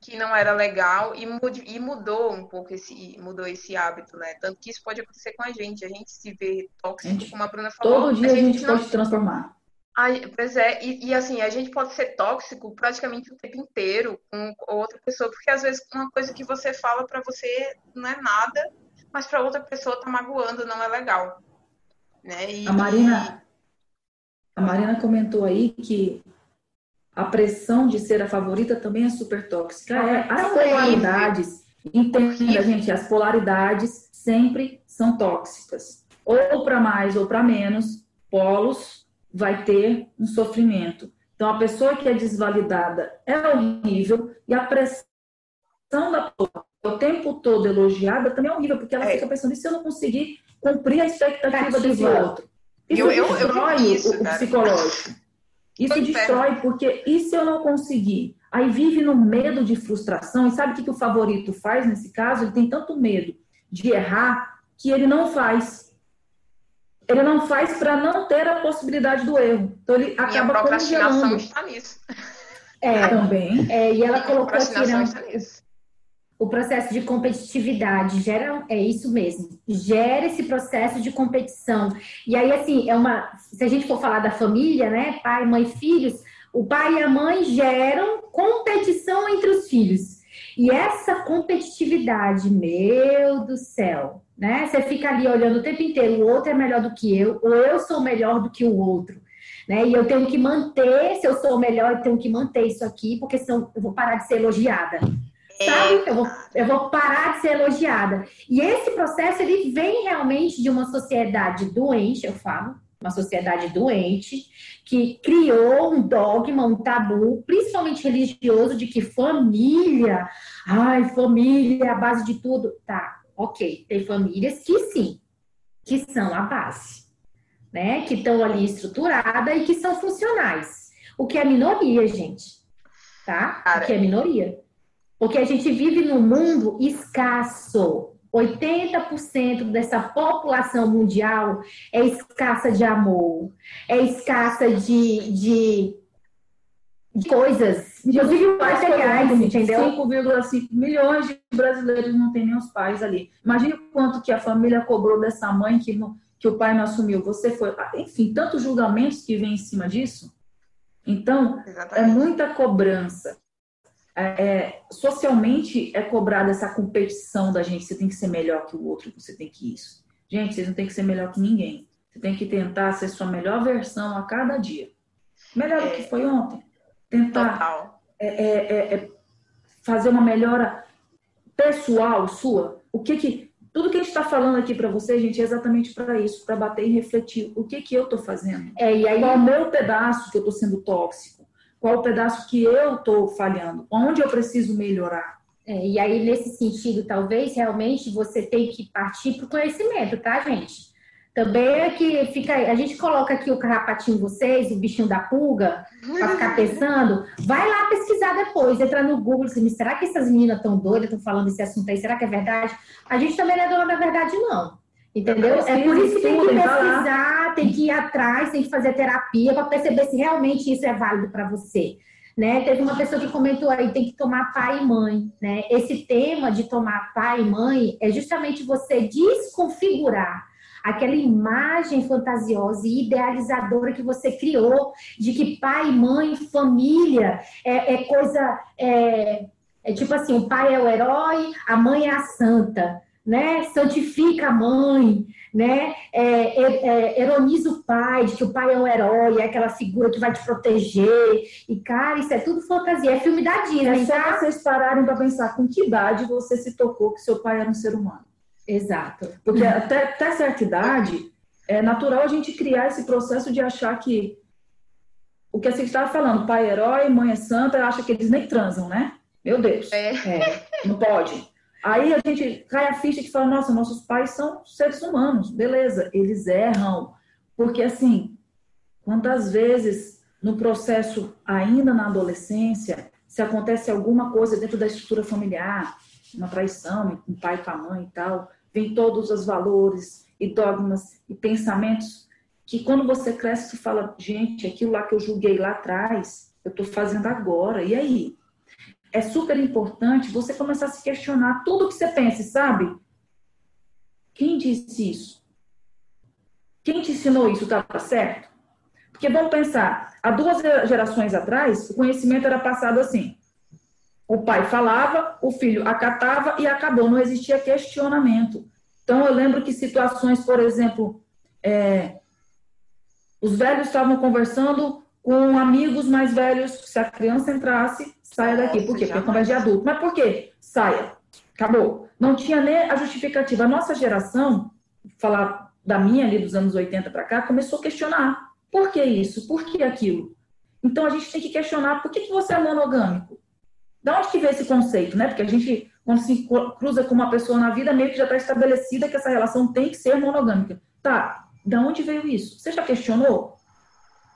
que não era legal e, e mudou um pouco esse mudou esse hábito, né? Tanto que isso pode acontecer com a gente. A gente se vê tóxico, gente, como a Bruna falou. Todo dia a gente, a gente pode se transformar. A, pois é, e, e, assim, a gente pode ser tóxico praticamente o tempo inteiro com outra pessoa, porque às vezes uma coisa que você fala para você não é nada, mas para outra pessoa tá magoando, não é legal. Né? E, a Marina, a Marina comentou aí que a pressão de ser a favorita também é super tóxica. É, as polaridades, entenda, gente, as polaridades sempre são tóxicas. Ou para mais ou para menos, polos vai ter um sofrimento. Então, a pessoa que é desvalidada é horrível e a pressão da o tempo todo elogiada também é horrível, porque ela é. fica pensando, e se eu não conseguir cumprir a expectativa desse outro? Isso eu, eu, destrói eu isso, o, o psicológico. Isso destrói, porque e se eu não conseguir? Aí vive no medo de frustração. E sabe o que, que o favorito faz nesse caso? Ele tem tanto medo de errar que ele não faz. Ele não faz para não ter a possibilidade do erro. Então ele acaba e a procrastinação está nisso. É, também. É, e ela colocou aqui, não, o processo de competitividade gera é isso mesmo gera esse processo de competição e aí assim é uma se a gente for falar da família né pai mãe filhos o pai e a mãe geram competição entre os filhos e essa competitividade meu do céu né você fica ali olhando o tempo inteiro o outro é melhor do que eu ou eu sou melhor do que o outro né? E eu tenho que manter, se eu sou melhor, eu tenho que manter isso aqui, porque senão eu vou parar de ser elogiada. Sabe? Eu vou, eu vou parar de ser elogiada. E esse processo, ele vem realmente de uma sociedade doente, eu falo, uma sociedade doente, que criou um dogma, um tabu, principalmente religioso, de que família, ai, família é a base de tudo. Tá, ok. Tem famílias que sim, que são a base, né? Que estão ali estruturadas e que são funcionais. O que é minoria, gente. Tá? Cara, o que é minoria. Porque a gente vive num mundo escasso. 80% dessa população mundial é escassa de amor, é escassa de, de, de coisas, inclusive materiais, entendeu? 5,5 milhões de brasileiros não têm nem os pais ali. Imagina quanto que a família cobrou dessa mãe que, não, que o pai não assumiu. Você foi. Enfim, tantos julgamentos que vem em cima disso. Então, é Exatamente. é muita cobrança é, socialmente é cobrada essa competição da gente, você tem que ser melhor que o outro, você tem que isso. Gente, vocês não tem que ser melhor que ninguém. Você tem que tentar ser sua melhor versão a cada dia. Melhor do que foi ontem. Tentar é, é, é, é, fazer uma melhora pessoal sua. O que que tudo que a gente está falando aqui para você, gente, é exatamente para isso, para bater e refletir o que que eu estou fazendo. É, e aí... Qual é o meu pedaço que eu estou sendo tóxico? Qual o pedaço que eu estou falhando? Onde eu preciso melhorar? É, e aí, nesse sentido, talvez realmente você tem que partir para o conhecimento, tá, gente? Também é que fica. A gente coloca aqui o carrapatinho vocês, o bichinho da pulga, para ficar pensando. Vai lá pesquisar depois, entra no Google assim, será que essas meninas estão doidas, estão falando esse assunto aí? Será que é verdade? A gente também não é dona da verdade, não. Entendeu? É por isso que tem que pesquisar, tem que ir atrás, tem que fazer terapia para perceber se realmente isso é válido para você. Né? Teve uma pessoa que comentou aí, tem que tomar pai e mãe, né? Esse tema de tomar pai e mãe é justamente você desconfigurar aquela imagem fantasiosa e idealizadora que você criou de que pai, mãe, família é, é coisa. É, é tipo assim: o pai é o herói, a mãe é a santa né? Santifica a mãe, né? É, é, é, eroniza o pai, de que o pai é um herói, é aquela figura que vai te proteger. E, cara, isso é tudo fantasia, é filme da Disney. É só tá? vocês pararem para pensar com que idade você se tocou que seu pai era um ser humano. Exato. Porque até, até certa idade, é natural a gente criar esse processo de achar que o que você estava falando, pai é herói, mãe é santa, acha que eles nem transam, né? Meu Deus. É. É, não pode. Aí a gente cai a ficha que fala, nossa, nossos pais são seres humanos, beleza, eles erram. Porque assim, quantas vezes no processo, ainda na adolescência, se acontece alguma coisa dentro da estrutura familiar, uma traição o pai e com a mãe e tal, vem todos os valores e dogmas e pensamentos que quando você cresce, você fala, gente, aquilo lá que eu julguei lá atrás, eu estou fazendo agora, e aí? É super importante você começar a se questionar tudo que você pensa, sabe? Quem disse isso? Quem te ensinou isso? Estava certo? Porque vamos pensar, há duas gerações atrás, o conhecimento era passado assim. O pai falava, o filho acatava e acabou, não existia questionamento. Então, eu lembro que situações, por exemplo, é, os velhos estavam conversando com amigos mais velhos, se a criança entrasse, saia daqui. Por quê? Porque é conversa de adulto. Mas por quê? Saia. Acabou. Não tinha nem a justificativa. A nossa geração, falar da minha ali dos anos 80 para cá, começou a questionar. Por que isso? Por que aquilo? Então a gente tem que questionar por que, que você é monogâmico? Da onde que veio esse conceito, né? Porque a gente, quando se cruza com uma pessoa na vida, meio que já está estabelecida que essa relação tem que ser monogâmica. Tá, da onde veio isso? Você já questionou?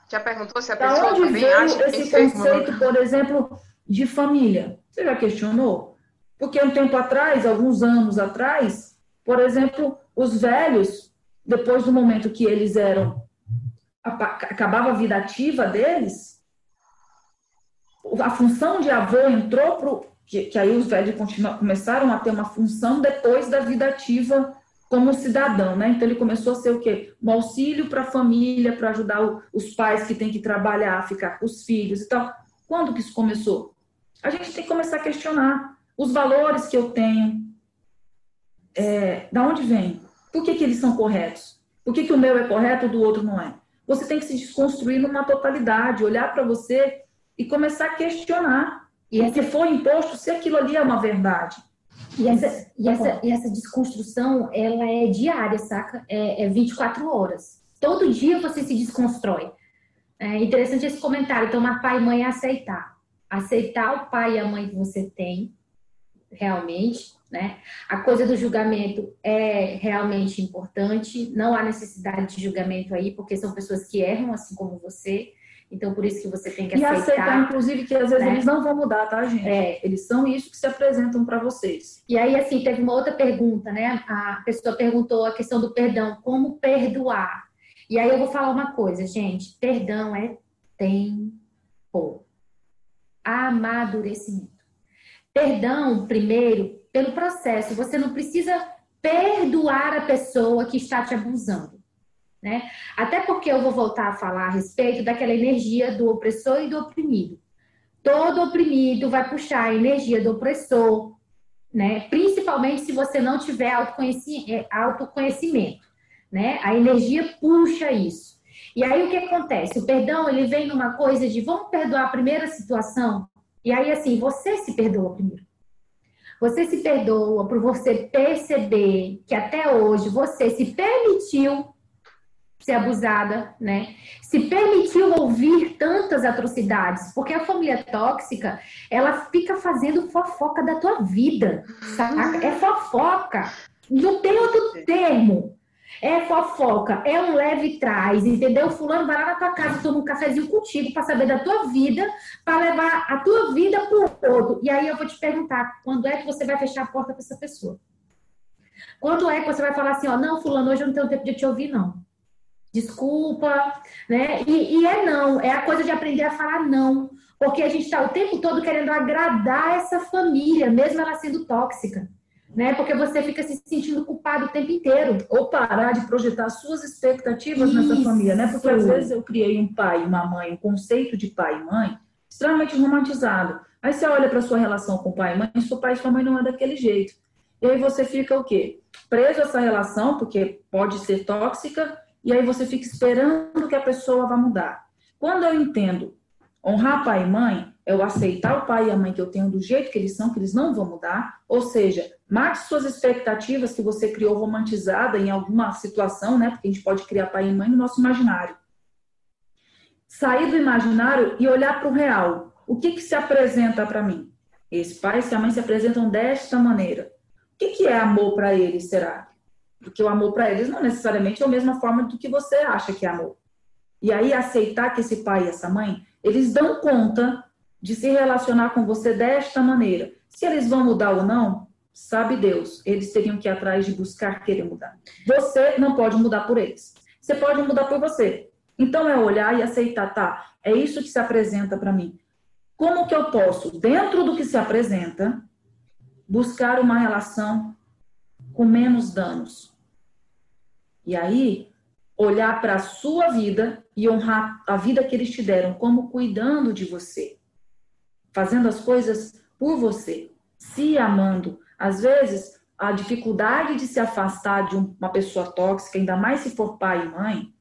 Já perguntou se a pessoa da onde também veio acha esse conceito, por exemplo, de família? Você já questionou? Porque um tempo atrás, alguns anos atrás, por exemplo, os velhos, depois do momento que eles eram acabava a vida ativa deles, a função de avô entrou pro que, que aí os velhos começaram a ter uma função depois da vida ativa como cidadão, né? Então ele começou a ser o quê? Um auxílio para a família, para ajudar o, os pais que têm que trabalhar, ficar com os filhos e tal. Quando que isso começou? A gente tem que começar a questionar os valores que eu tenho, é, da onde vem? Por que, que eles são corretos? Por que, que o meu é correto e o do outro não é? Você tem que se desconstruir numa totalidade, olhar para você e começar a questionar. E porque foi imposto se aquilo ali é uma verdade. E essa, e, essa, e essa desconstrução, ela é diária, saca? É, é 24 horas. Todo dia você se desconstrói. É interessante esse comentário. Tomar pai e mãe é aceitar. Aceitar o pai e a mãe que você tem, realmente, né? A coisa do julgamento é realmente importante. Não há necessidade de julgamento aí, porque são pessoas que erram, assim como você. Então, por isso que você tem que aceitar. E aceitar, inclusive, que às vezes né? eles não vão mudar, tá, gente? É. Eles são isso que se apresentam para vocês. E aí, assim, teve uma outra pergunta, né? A pessoa perguntou a questão do perdão. Como perdoar? E aí eu vou falar uma coisa, gente. Perdão é tempo. Amadurecimento. Perdão, primeiro, pelo processo. Você não precisa perdoar a pessoa que está te abusando. Né? Até porque eu vou voltar a falar a respeito daquela energia do opressor e do oprimido. Todo oprimido vai puxar a energia do opressor, né? principalmente se você não tiver autoconhecimento. né? A energia puxa isso. E aí o que acontece? O perdão, ele vem numa coisa de vamos perdoar a primeira situação, e aí assim, você se perdoa primeiro. Você se perdoa por você perceber que até hoje você se permitiu ser abusada, né? Se permitiu ouvir tantas atrocidades, porque a família tóxica, ela fica fazendo fofoca da tua vida, saca? É fofoca. Não tem outro termo. É fofoca, é um leve trás, entendeu? Fulano vai lá na tua casa, toma um cafezinho contigo para saber da tua vida, para levar a tua vida pro outro. E aí eu vou te perguntar, quando é que você vai fechar a porta para essa pessoa? Quando é que você vai falar assim, ó, não, fulano, hoje eu não tenho tempo de te ouvir, não desculpa, né? E, e, é não, é a coisa de aprender a falar não, porque a gente está o tempo todo querendo agradar essa família, mesmo ela sendo tóxica, né? Porque você fica se sentindo culpado o tempo inteiro. Ou parar de projetar suas expectativas Isso. nessa família, né? Porque às vezes eu criei um pai e uma mãe, um conceito de pai e mãe extremamente romantizado. Aí você olha para sua relação com pai e mãe, seu pai e sua mãe não é daquele jeito. E aí você fica o quê? Preso a essa relação, porque pode ser tóxica, e aí você fica esperando que a pessoa vá mudar. Quando eu entendo honrar pai e mãe, o aceitar o pai e a mãe que eu tenho do jeito que eles são, que eles não vão mudar, ou seja, mate suas expectativas que você criou romantizada em alguma situação, né? Porque a gente pode criar pai e mãe no nosso imaginário. Sair do imaginário e olhar para o real. O que, que se apresenta para mim? Esse pai e essa mãe se apresentam desta maneira. O que, que é amor para eles, será? Porque o amor para eles não necessariamente é a mesma forma do que você acha que é amor. E aí aceitar que esse pai e essa mãe, eles dão conta de se relacionar com você desta maneira. Se eles vão mudar ou não, sabe Deus. Eles teriam que ir atrás de buscar querer mudar. Você não pode mudar por eles. Você pode mudar por você. Então é olhar e aceitar, tá? É isso que se apresenta para mim. Como que eu posso, dentro do que se apresenta, buscar uma relação com menos danos? E aí, olhar para a sua vida e honrar a vida que eles te deram, como cuidando de você, fazendo as coisas por você, se amando. Às vezes, a dificuldade de se afastar de uma pessoa tóxica, ainda mais se for pai e mãe,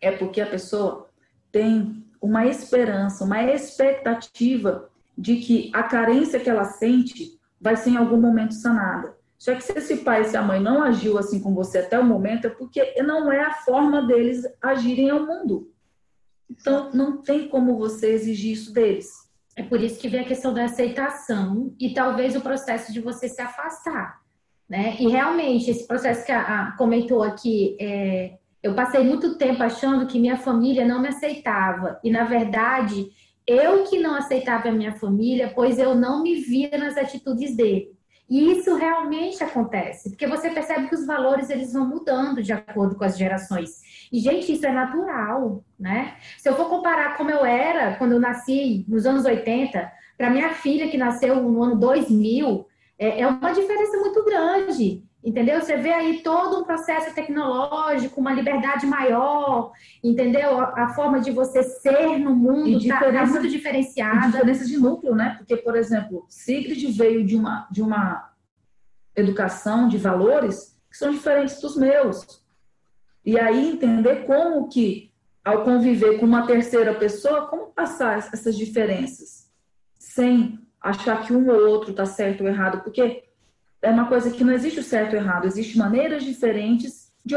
é porque a pessoa tem uma esperança, uma expectativa de que a carência que ela sente vai ser em algum momento sanada. Só que se esse pai e essa mãe não agiu assim com você até o momento, é porque não é a forma deles agirem ao mundo. Então, não tem como você exigir isso deles. É por isso que vem a questão da aceitação e talvez o processo de você se afastar. Né? E realmente, esse processo que a, a comentou aqui, é, eu passei muito tempo achando que minha família não me aceitava. E, na verdade, eu que não aceitava a minha família, pois eu não me via nas atitudes dele. E isso realmente acontece, porque você percebe que os valores eles vão mudando de acordo com as gerações. E gente, isso é natural, né? Se eu for comparar como eu era quando eu nasci nos anos 80, para minha filha que nasceu no ano 2000, é, é uma diferença muito grande. Entendeu? Você vê aí todo um processo tecnológico, uma liberdade maior, entendeu? A, a forma de você ser no mundo está tá muito diferenciada. Diferenças de núcleo, né? Porque, por exemplo, Sigrid veio de uma, de uma educação de valores que são diferentes dos meus. E aí entender como que, ao conviver com uma terceira pessoa, como passar essas diferenças sem achar que um ou outro está certo ou errado, porque é uma coisa que não existe o certo ou errado, existem maneiras diferentes de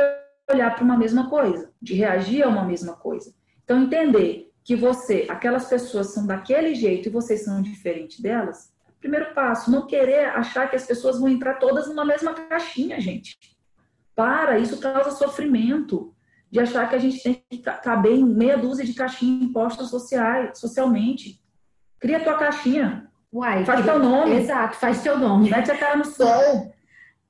olhar para uma mesma coisa, de reagir a uma mesma coisa. Então, entender que você, aquelas pessoas são daquele jeito e vocês são diferentes delas, primeiro passo, não querer achar que as pessoas vão entrar todas numa mesma caixinha, gente. Para, isso causa sofrimento. De achar que a gente tem que caber em meia dúzia de caixinhas impostas sociais, socialmente. Cria tua caixinha. Uai, faz teu nome. Exato, faz teu nome. Mete a cara no sol.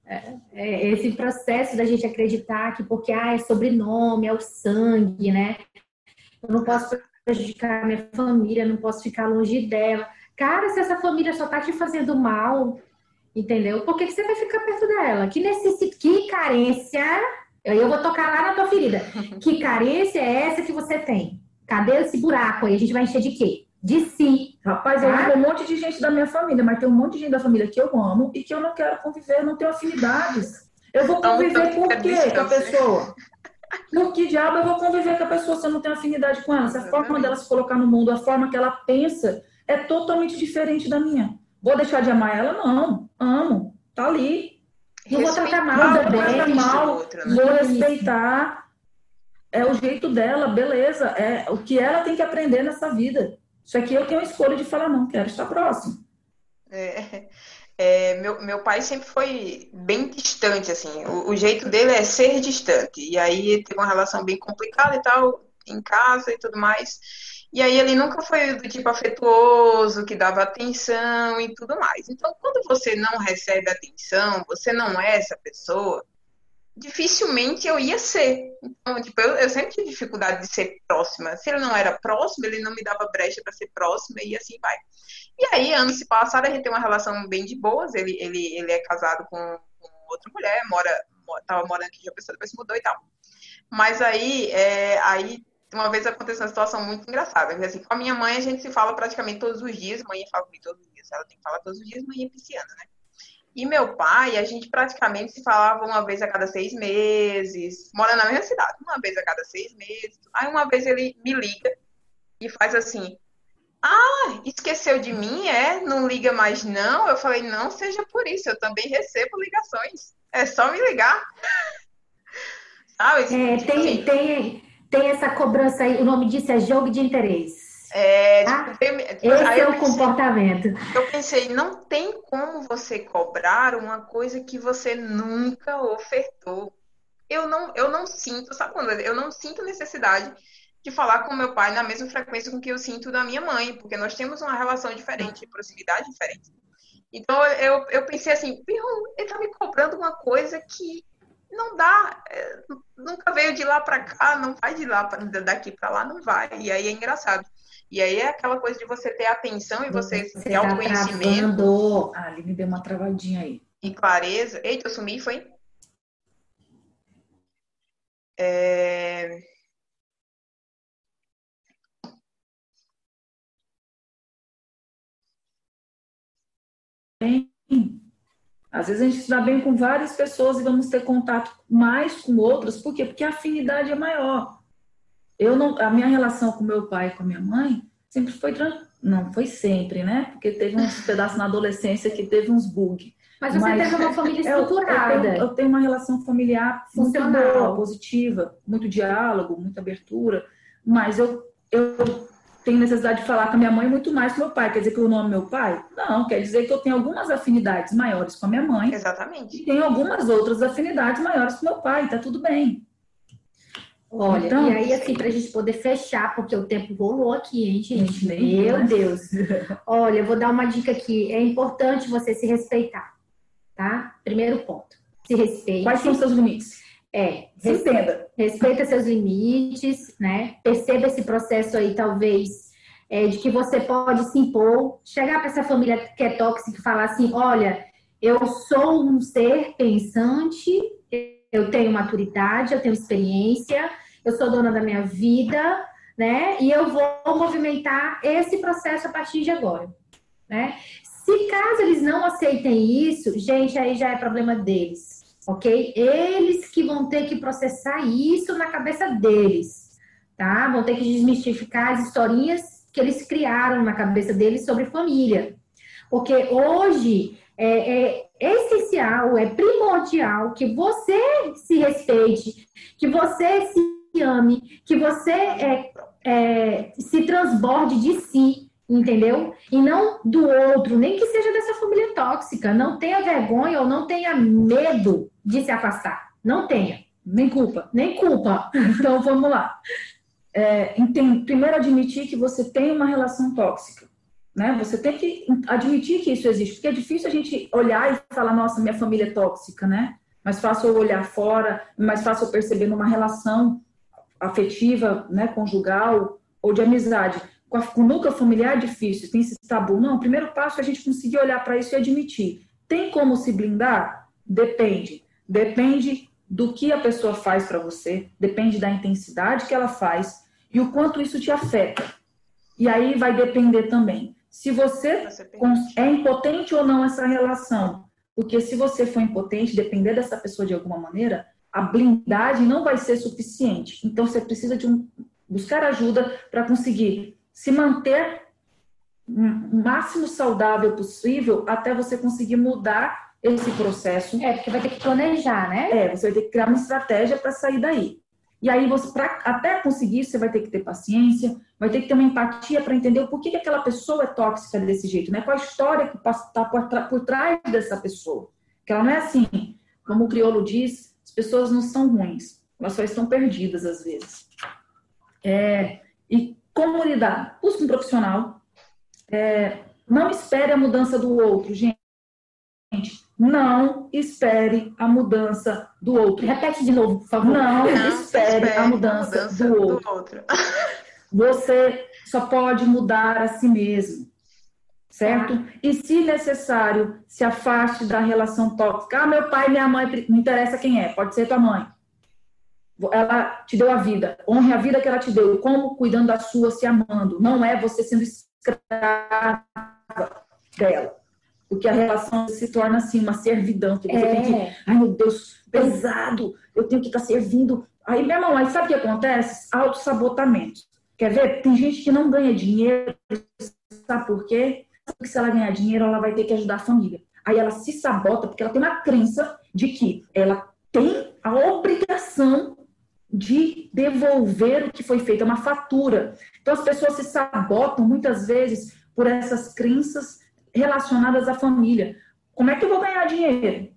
É, é, esse processo da gente acreditar que porque ah, é sobrenome, é o sangue, né? Eu não posso prejudicar minha família, não posso ficar longe dela. Cara, se essa família só tá te fazendo mal, entendeu? Por que, que você vai ficar perto dela? Que necessita, que carência. Aí eu vou tocar lá na tua ferida. Que carência é essa que você tem? Cadê esse buraco aí? A gente vai encher de quê? de si. Rapaz, eu amo tá? um monte de gente da minha família, mas tem um monte de gente da família que eu amo e que eu não quero conviver, não tenho afinidades. Eu vou conviver por quê com a pessoa? Por que diabo eu vou conviver com a pessoa se eu não tenho afinidade com ela? Se a forma dela se colocar no mundo, a forma que ela pensa é totalmente diferente da minha. Vou deixar de amar ela? Não. Amo. Tá ali. Não vou tratar mal, não, vou tratar mal, né? vou respeitar. É o jeito dela, beleza. É o que ela tem que aprender nessa vida. Isso aqui eu tenho a escolha de falar, não, quero estar próximo. É, é, meu, meu pai sempre foi bem distante, assim. O, o, jeito dele é ser distante. E aí teve uma relação bem complicada e tal, em casa e tudo mais. E aí ele nunca foi do tipo afetuoso, que dava atenção e tudo mais. Então, quando você não recebe atenção, você não é essa pessoa, dificilmente eu ia ser. Então, tipo, eu, eu, sempre tive dificuldade de ser próxima. Se ele não era próximo, ele não me dava brecha para ser próxima e assim vai. E aí, anos se passaram, a gente tem uma relação bem de boas. Ele, ele, ele é casado com, com outra mulher, mora, tava morando aqui, já pessoa depois se mudou e tal. Mas aí, é, aí uma vez aconteceu uma situação muito engraçada. Assim, com a minha mãe, a gente se fala praticamente todos os dias. Mãe fala comigo todos os dias. Ela tem que falar todos os dias, mãe é pisciana, né? E meu pai, a gente praticamente se falava uma vez a cada seis meses, mora na mesma cidade, uma vez a cada seis meses. Aí uma vez ele me liga e faz assim: Ah, esqueceu de mim? É? Não liga mais não? Eu falei: Não seja por isso, eu também recebo ligações. É só me ligar. Sabe? É, tipo, tem, assim, tem, tem essa cobrança aí, o nome disso é jogo de interesse. É, ah, tipo, Esse é o pensei, comportamento. Eu pensei, não tem como você cobrar uma coisa que você nunca ofertou. Eu não, eu não sinto, sabe quando? Eu não sinto necessidade de falar com meu pai na mesma frequência com que eu sinto da minha mãe, porque nós temos uma relação diferente, proximidade diferente. Então eu, eu pensei assim, ele tá me cobrando uma coisa que não dá, é, nunca veio de lá para cá, não vai de lá pra, daqui para lá, não vai. E aí é engraçado. E aí é aquela coisa de você ter atenção e você, você ter tá autoconhecimento. Travando. Ah, ali me deu uma travadinha aí. E clareza. Eita, eu sumi, foi? É... Bem, às vezes a gente se dá bem com várias pessoas e vamos ter contato mais com outras. Por quê? Porque a afinidade é maior. Eu não, a minha relação com meu pai e com a minha mãe sempre foi não foi sempre, né? Porque teve uns pedaços na adolescência que teve uns bugs. Mas você Mas, teve uma família estruturada. Eu, eu, tenho, eu, tenho, uma relação familiar funcional, muito boa, positiva, muito diálogo, muita abertura. Mas eu, eu tenho necessidade de falar com a minha mãe muito mais que meu pai. Quer dizer que eu não amo meu pai? Não, quer dizer que eu tenho algumas afinidades maiores com a minha mãe. Exatamente. E tenho algumas outras afinidades maiores com meu pai. Tá tudo bem. Olha, então, e aí, assim, para a gente poder fechar, porque o tempo rolou aqui, hein, gente? Meu Deus. Olha, eu vou dar uma dica aqui. É importante você se respeitar, tá? Primeiro ponto. Se respeite. Quais são os seus limites? É, respeita, respeita seus limites, né? Perceba esse processo aí, talvez, é, de que você pode se impor, chegar para essa família que é tóxica e falar assim: olha, eu sou um ser pensante, eu tenho maturidade, eu tenho experiência, eu sou dona da minha vida, né? E eu vou movimentar esse processo a partir de agora, né? Se caso eles não aceitem isso, gente, aí já é problema deles, ok? Eles que vão ter que processar isso na cabeça deles, tá? Vão ter que desmistificar as historinhas que eles criaram na cabeça deles sobre família. Porque hoje é, é essencial, é primordial que você se respeite, que você se ame, que você é, é, se transborde de si, entendeu? E não do outro, nem que seja dessa família tóxica. Não tenha vergonha ou não tenha medo de se afastar. Não tenha. Nem culpa. Nem culpa. Então vamos lá. É, primeiro admitir que você tem uma relação tóxica. Né? Você tem que admitir que isso existe, porque é difícil a gente olhar e falar, nossa, minha família é tóxica, né? Mais fácil eu olhar fora, mais fácil eu perceber numa relação afetiva, né, conjugal ou de amizade. Com, a, com o núcleo familiar é difícil, tem esse tabu. Não, o primeiro passo é a gente conseguir olhar para isso e admitir. Tem como se blindar? Depende. Depende do que a pessoa faz para você, depende da intensidade que ela faz e o quanto isso te afeta. E aí vai depender também. Se você é impotente ou não essa relação, Porque se você for impotente, depender dessa pessoa de alguma maneira, a blindagem não vai ser suficiente. Então você precisa de um, buscar ajuda para conseguir se manter o máximo saudável possível até você conseguir mudar esse processo. É, porque vai ter que planejar, né? É, você vai ter que criar uma estratégia para sair daí. E aí, você, pra, até conseguir você vai ter que ter paciência, vai ter que ter uma empatia para entender o porquê que aquela pessoa é tóxica desse jeito, né? Qual a história que está por, por trás dessa pessoa. Que ela não é assim, como o crioulo diz, pessoas não são ruins, elas só estão perdidas às vezes. É, e como lidar? Busque um profissional. É, não espere a mudança do outro, gente. Não espere a mudança do outro. Repete de novo, por favor. Não, não espere, espere, a mudança, a mudança do, do, outro. outro. Você só pode mudar a si mesmo. Certo? E se necessário, se afaste da relação tóxica. Ah, meu pai, minha mãe, não interessa quem é, pode ser tua mãe. Ela te deu a vida, honre a vida que ela te deu, como cuidando da sua, se amando. Não é você sendo escrava dela. Porque a relação se torna assim, uma servidão. Que você é. tem que, ai meu Deus, pesado, eu tenho que estar tá servindo. Aí, minha mãe, sabe o que acontece? Autossabotamento. Quer ver? Tem gente que não ganha dinheiro, sabe por quê? Porque se ela ganhar dinheiro, ela vai ter que ajudar a família. Aí ela se sabota porque ela tem uma crença de que ela tem a obrigação de devolver o que foi feito, é uma fatura. Então as pessoas se sabotam muitas vezes por essas crenças relacionadas à família. Como é que eu vou ganhar dinheiro?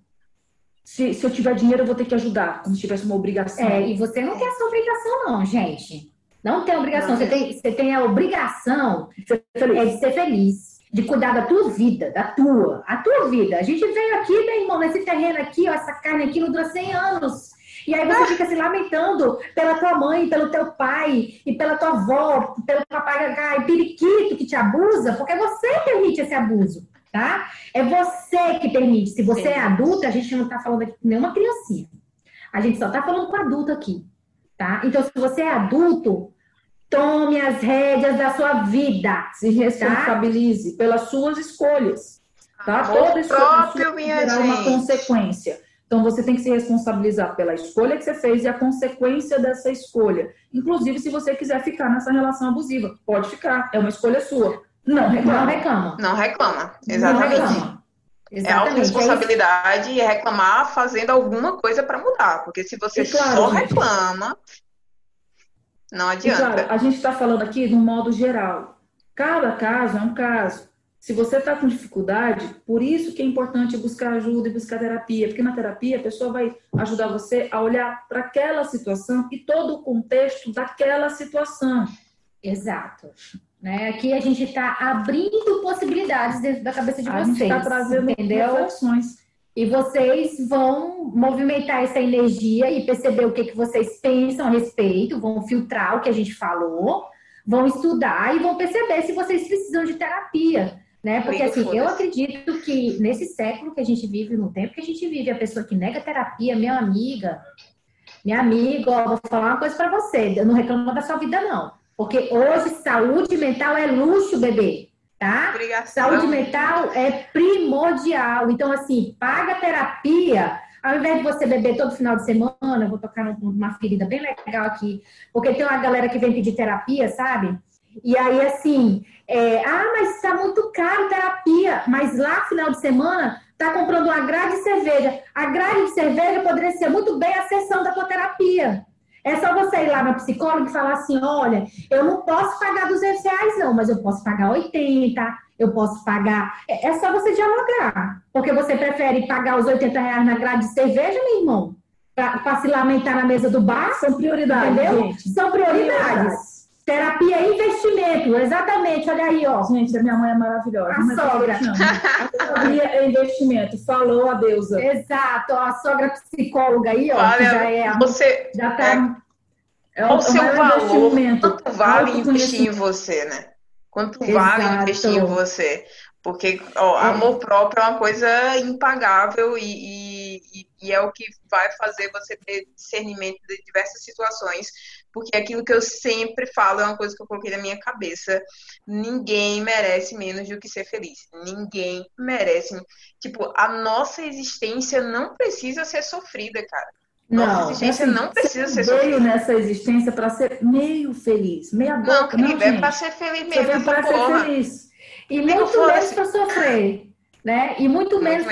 Se, se eu tiver dinheiro, eu vou ter que ajudar, como se tivesse uma obrigação. É, e você não tem essa obrigação, não, gente. Não tem obrigação. Você, tem, você tem a obrigação é de ser feliz, de cuidar da tua vida, da tua, a tua vida. A gente veio aqui, meu irmão, nesse terreno aqui, ó, essa carne aqui não dura 100 anos. E aí você fica se lamentando pela tua mãe, pelo teu pai, e pela tua avó, pelo papagaio periquito que te abusa, porque você permite esse abuso, tá? É você que permite. Se você é adulta, a gente não tá falando aqui com nenhuma criancinha. A gente só tá falando com adulto aqui, tá? Então, se você é adulto, tome as rédeas da sua vida. Se responsabilize tá? pelas suas escolhas. Tá? Toda escolha próprio, minha gente. uma consequência. Então, você tem que se responsabilizar pela escolha que você fez e a consequência dessa escolha. Inclusive, se você quiser ficar nessa relação abusiva, pode ficar, é uma escolha sua. Não reclama. Não reclama. Não reclama, exatamente. Não reclama. Exatamente. É autorresponsabilidade e é reclamar fazendo alguma coisa para mudar. Porque se você claro, só reclama, não adianta. E claro, a gente está falando aqui no modo geral. Cada caso é um caso. Se você está com dificuldade, por isso que é importante buscar ajuda e buscar terapia, porque na terapia a pessoa vai ajudar você a olhar para aquela situação e todo o contexto daquela situação. Exato. Né? Aqui a gente está abrindo possibilidades dentro da cabeça de a vocês. A gente está trazendo entendeu? reflexões. E vocês vão movimentar essa energia e perceber o que, que vocês pensam a respeito, vão filtrar o que a gente falou, vão estudar e vão perceber se vocês precisam de terapia. Né? Porque assim, eu acredito que nesse século que a gente vive, no tempo que a gente vive, a pessoa que nega terapia, minha amiga, minha amiga, ó, vou falar uma coisa para você, eu não reclamo da sua vida, não. Porque hoje saúde mental é luxo, bebê. Tá? Obrigação. Saúde mental é primordial. Então, assim, paga terapia. Ao invés de você beber todo final de semana, eu vou tocar numa ferida bem legal aqui, porque tem uma galera que vem pedir terapia, sabe? E aí, assim, é, ah, mas está muito caro terapia. Mas lá, final de semana, está comprando uma grade de cerveja. A grade de cerveja poderia ser muito bem a sessão da tua terapia. É só você ir lá na psicóloga e falar assim: olha, eu não posso pagar 200 reais, não, mas eu posso pagar 80, eu posso pagar. É, é só você dialogar. Porque você prefere pagar os 80 reais na grade de cerveja, meu irmão? Para se lamentar na mesa do bar? São prioridades. Entendeu? Gente. São prioridades. prioridades. Terapia é investimento, exatamente, olha aí, ó. Gente, a minha mãe é maravilhosa. A sogra. A terapia é investimento, falou a deusa. Exato, a sogra psicóloga aí, ó, olha, já é você já tá é, é o, seu é valor, quanto vale investir em você, né? Quanto Exato. vale investir em você? Porque ó, é. amor próprio é uma coisa impagável e, e, e, é o que vai fazer você ter discernimento de diversas situações porque aquilo que eu sempre falo é uma coisa que eu coloquei na minha cabeça. Ninguém merece menos do que ser feliz. Ninguém merece. Tipo, a nossa existência não precisa ser sofrida, cara. Nossa não, existência assim, não precisa ser sofrida. veio nessa existência para ser meio feliz, meia boca. Não, querida, é para ser feliz mesmo. Você para ser feliz. E muito menos para sofrer. Né? E muito, muito menos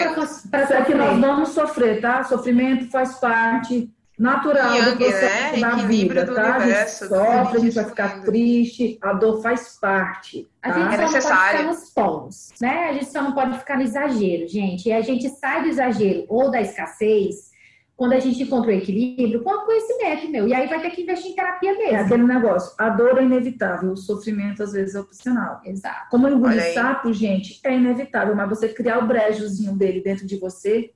para sofrer. que nós vamos sofrer, tá? Sofrimento faz parte natural Yang, do processo né? da vida, tá? Universo, a gente sofre, a gente vai ficar triste, a dor faz parte. Tá? A gente é só não pode ficar nos polos, né? A gente só não pode ficar no exagero, gente. E a gente sai do exagero ou da escassez quando a gente encontra o equilíbrio com o conhecimento, meu. E aí vai ter que investir em terapia mesmo. É aquele negócio, a dor é inevitável, o sofrimento às vezes é opcional. Exato. Como engolir sapo, gente, é inevitável, mas você criar o brejozinho dele dentro de você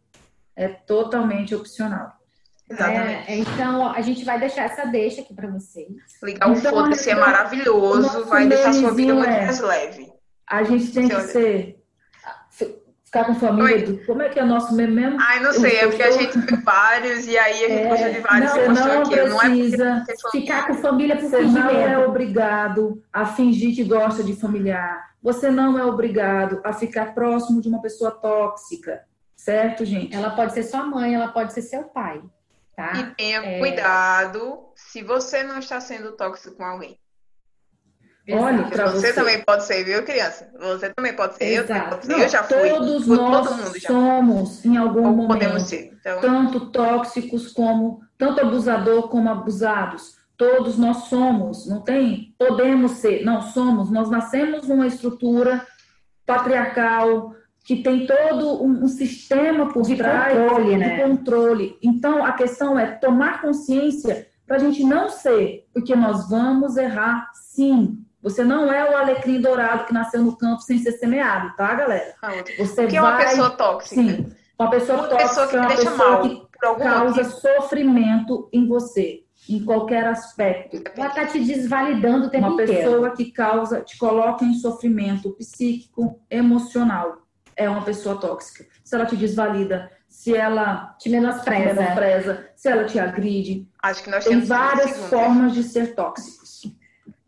é totalmente opcional. É, então, a gente vai deixar essa deixa aqui para vocês. Ligar o então, foda-se é maravilhoso, vai deixar sua vida muito é, mais leve. A gente tem que ser. Ficar com família. Do, como é que é o nosso meme mesmo? Ai, não sei, é porque a gente viu vários e aí a gente é, gosta de vários. Não, você não aqui. precisa não é ficar com família por Você não é obrigado a fingir que gosta de familiar. Você não é obrigado a ficar próximo de uma pessoa tóxica. Certo, gente? Ela pode ser sua mãe, ela pode ser seu pai. Tá? E tenha é... cuidado se você não está sendo tóxico com alguém. Olha, você, você, também pode ser, viu, criança? Você também pode ser, Exato. eu também pode ser. Não, eu já fui. Todos nós todo somos, em algum Ou momento, podemos ser. Então... tanto tóxicos como, tanto abusador como abusados. Todos nós somos, não tem? Podemos ser, não somos. Nós nascemos numa estrutura patriarcal, que tem todo um, um sistema por de trás controle, de né? controle. Então, a questão é tomar consciência para a gente não ser, porque nós vamos errar sim. Você não é o alecrim dourado que nasceu no campo sem ser semeado, tá, galera? Ah, Você que é uma pessoa tóxica. Sim, uma pessoa uma tóxica pessoa que é uma pessoa mal, que causa motivo. sofrimento em você, em qualquer aspecto. Ela está te desvalidando o tempo uma inteiro. Uma pessoa que causa, te coloca em sofrimento psíquico, emocional é uma pessoa tóxica. Se ela te desvalida, se ela te menospreza, te menospreza se ela te agride. Acho que nós tem várias formas de ser tóxicos.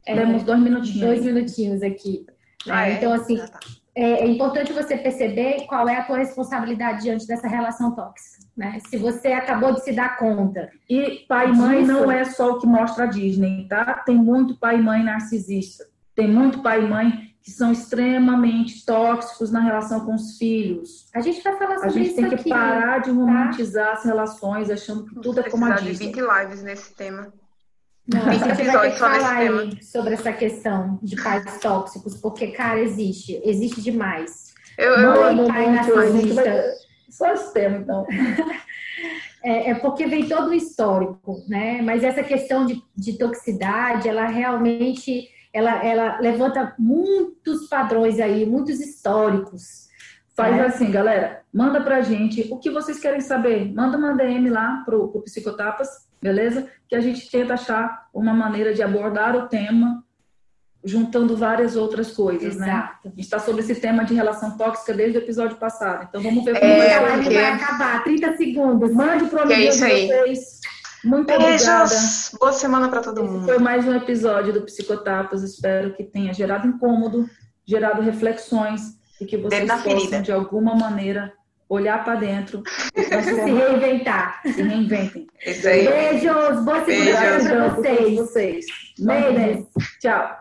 É, Temos dois minutinhos. Dois minutinhos aqui. Ah, é? Então, assim, ah, tá. é, é, importante você perceber qual é a tua responsabilidade diante dessa relação tóxica. Né? Se você acabou de se dar conta. E pai e mãe disso... não é só o que mostra a Disney, tá? Tem muito pai e mãe narcisista. Tem muito pai e mãe que são extremamente tóxicos na relação com os filhos. A gente vai falar sobre isso A gente tem que aqui, parar de tá? romantizar tá? as relações, achando que tudo é como a Disney. de 20 lives nesse tema. Não, 20 episódios só nesse tema. sobre essa questão de pais tóxicos, porque, cara, existe. Existe demais. Eu, eu, Mãe, pai narcisista. Só esse tema, então. É, é, porque vem todo o histórico, né? Mas essa questão de, de toxicidade, ela realmente ela, ela levanta muitos padrões aí, muitos históricos. Faz né? assim, galera, manda pra gente o que vocês querem saber. Manda uma DM lá pro, pro Psicotapas, beleza? Que a gente tenta achar uma maneira de abordar o tema juntando várias outras coisas, né? Exato. né? A gente está sobre esse tema de relação tóxica desde o episódio passado. Então vamos ver como é, vai, porque... vai acabar. 30 segundos. Mande pro amigo é isso de vocês. Muito Beijos. obrigada. Boa semana para todo mundo. Esse foi mais um episódio do Psicotapas. Espero que tenha gerado incômodo, gerado reflexões e que vocês possam, ferida. de alguma maneira, olhar para dentro e se reinventar. Se reinventem. Isso aí. Beijos. Boa semana para vocês. vocês. Beijos. Tchau.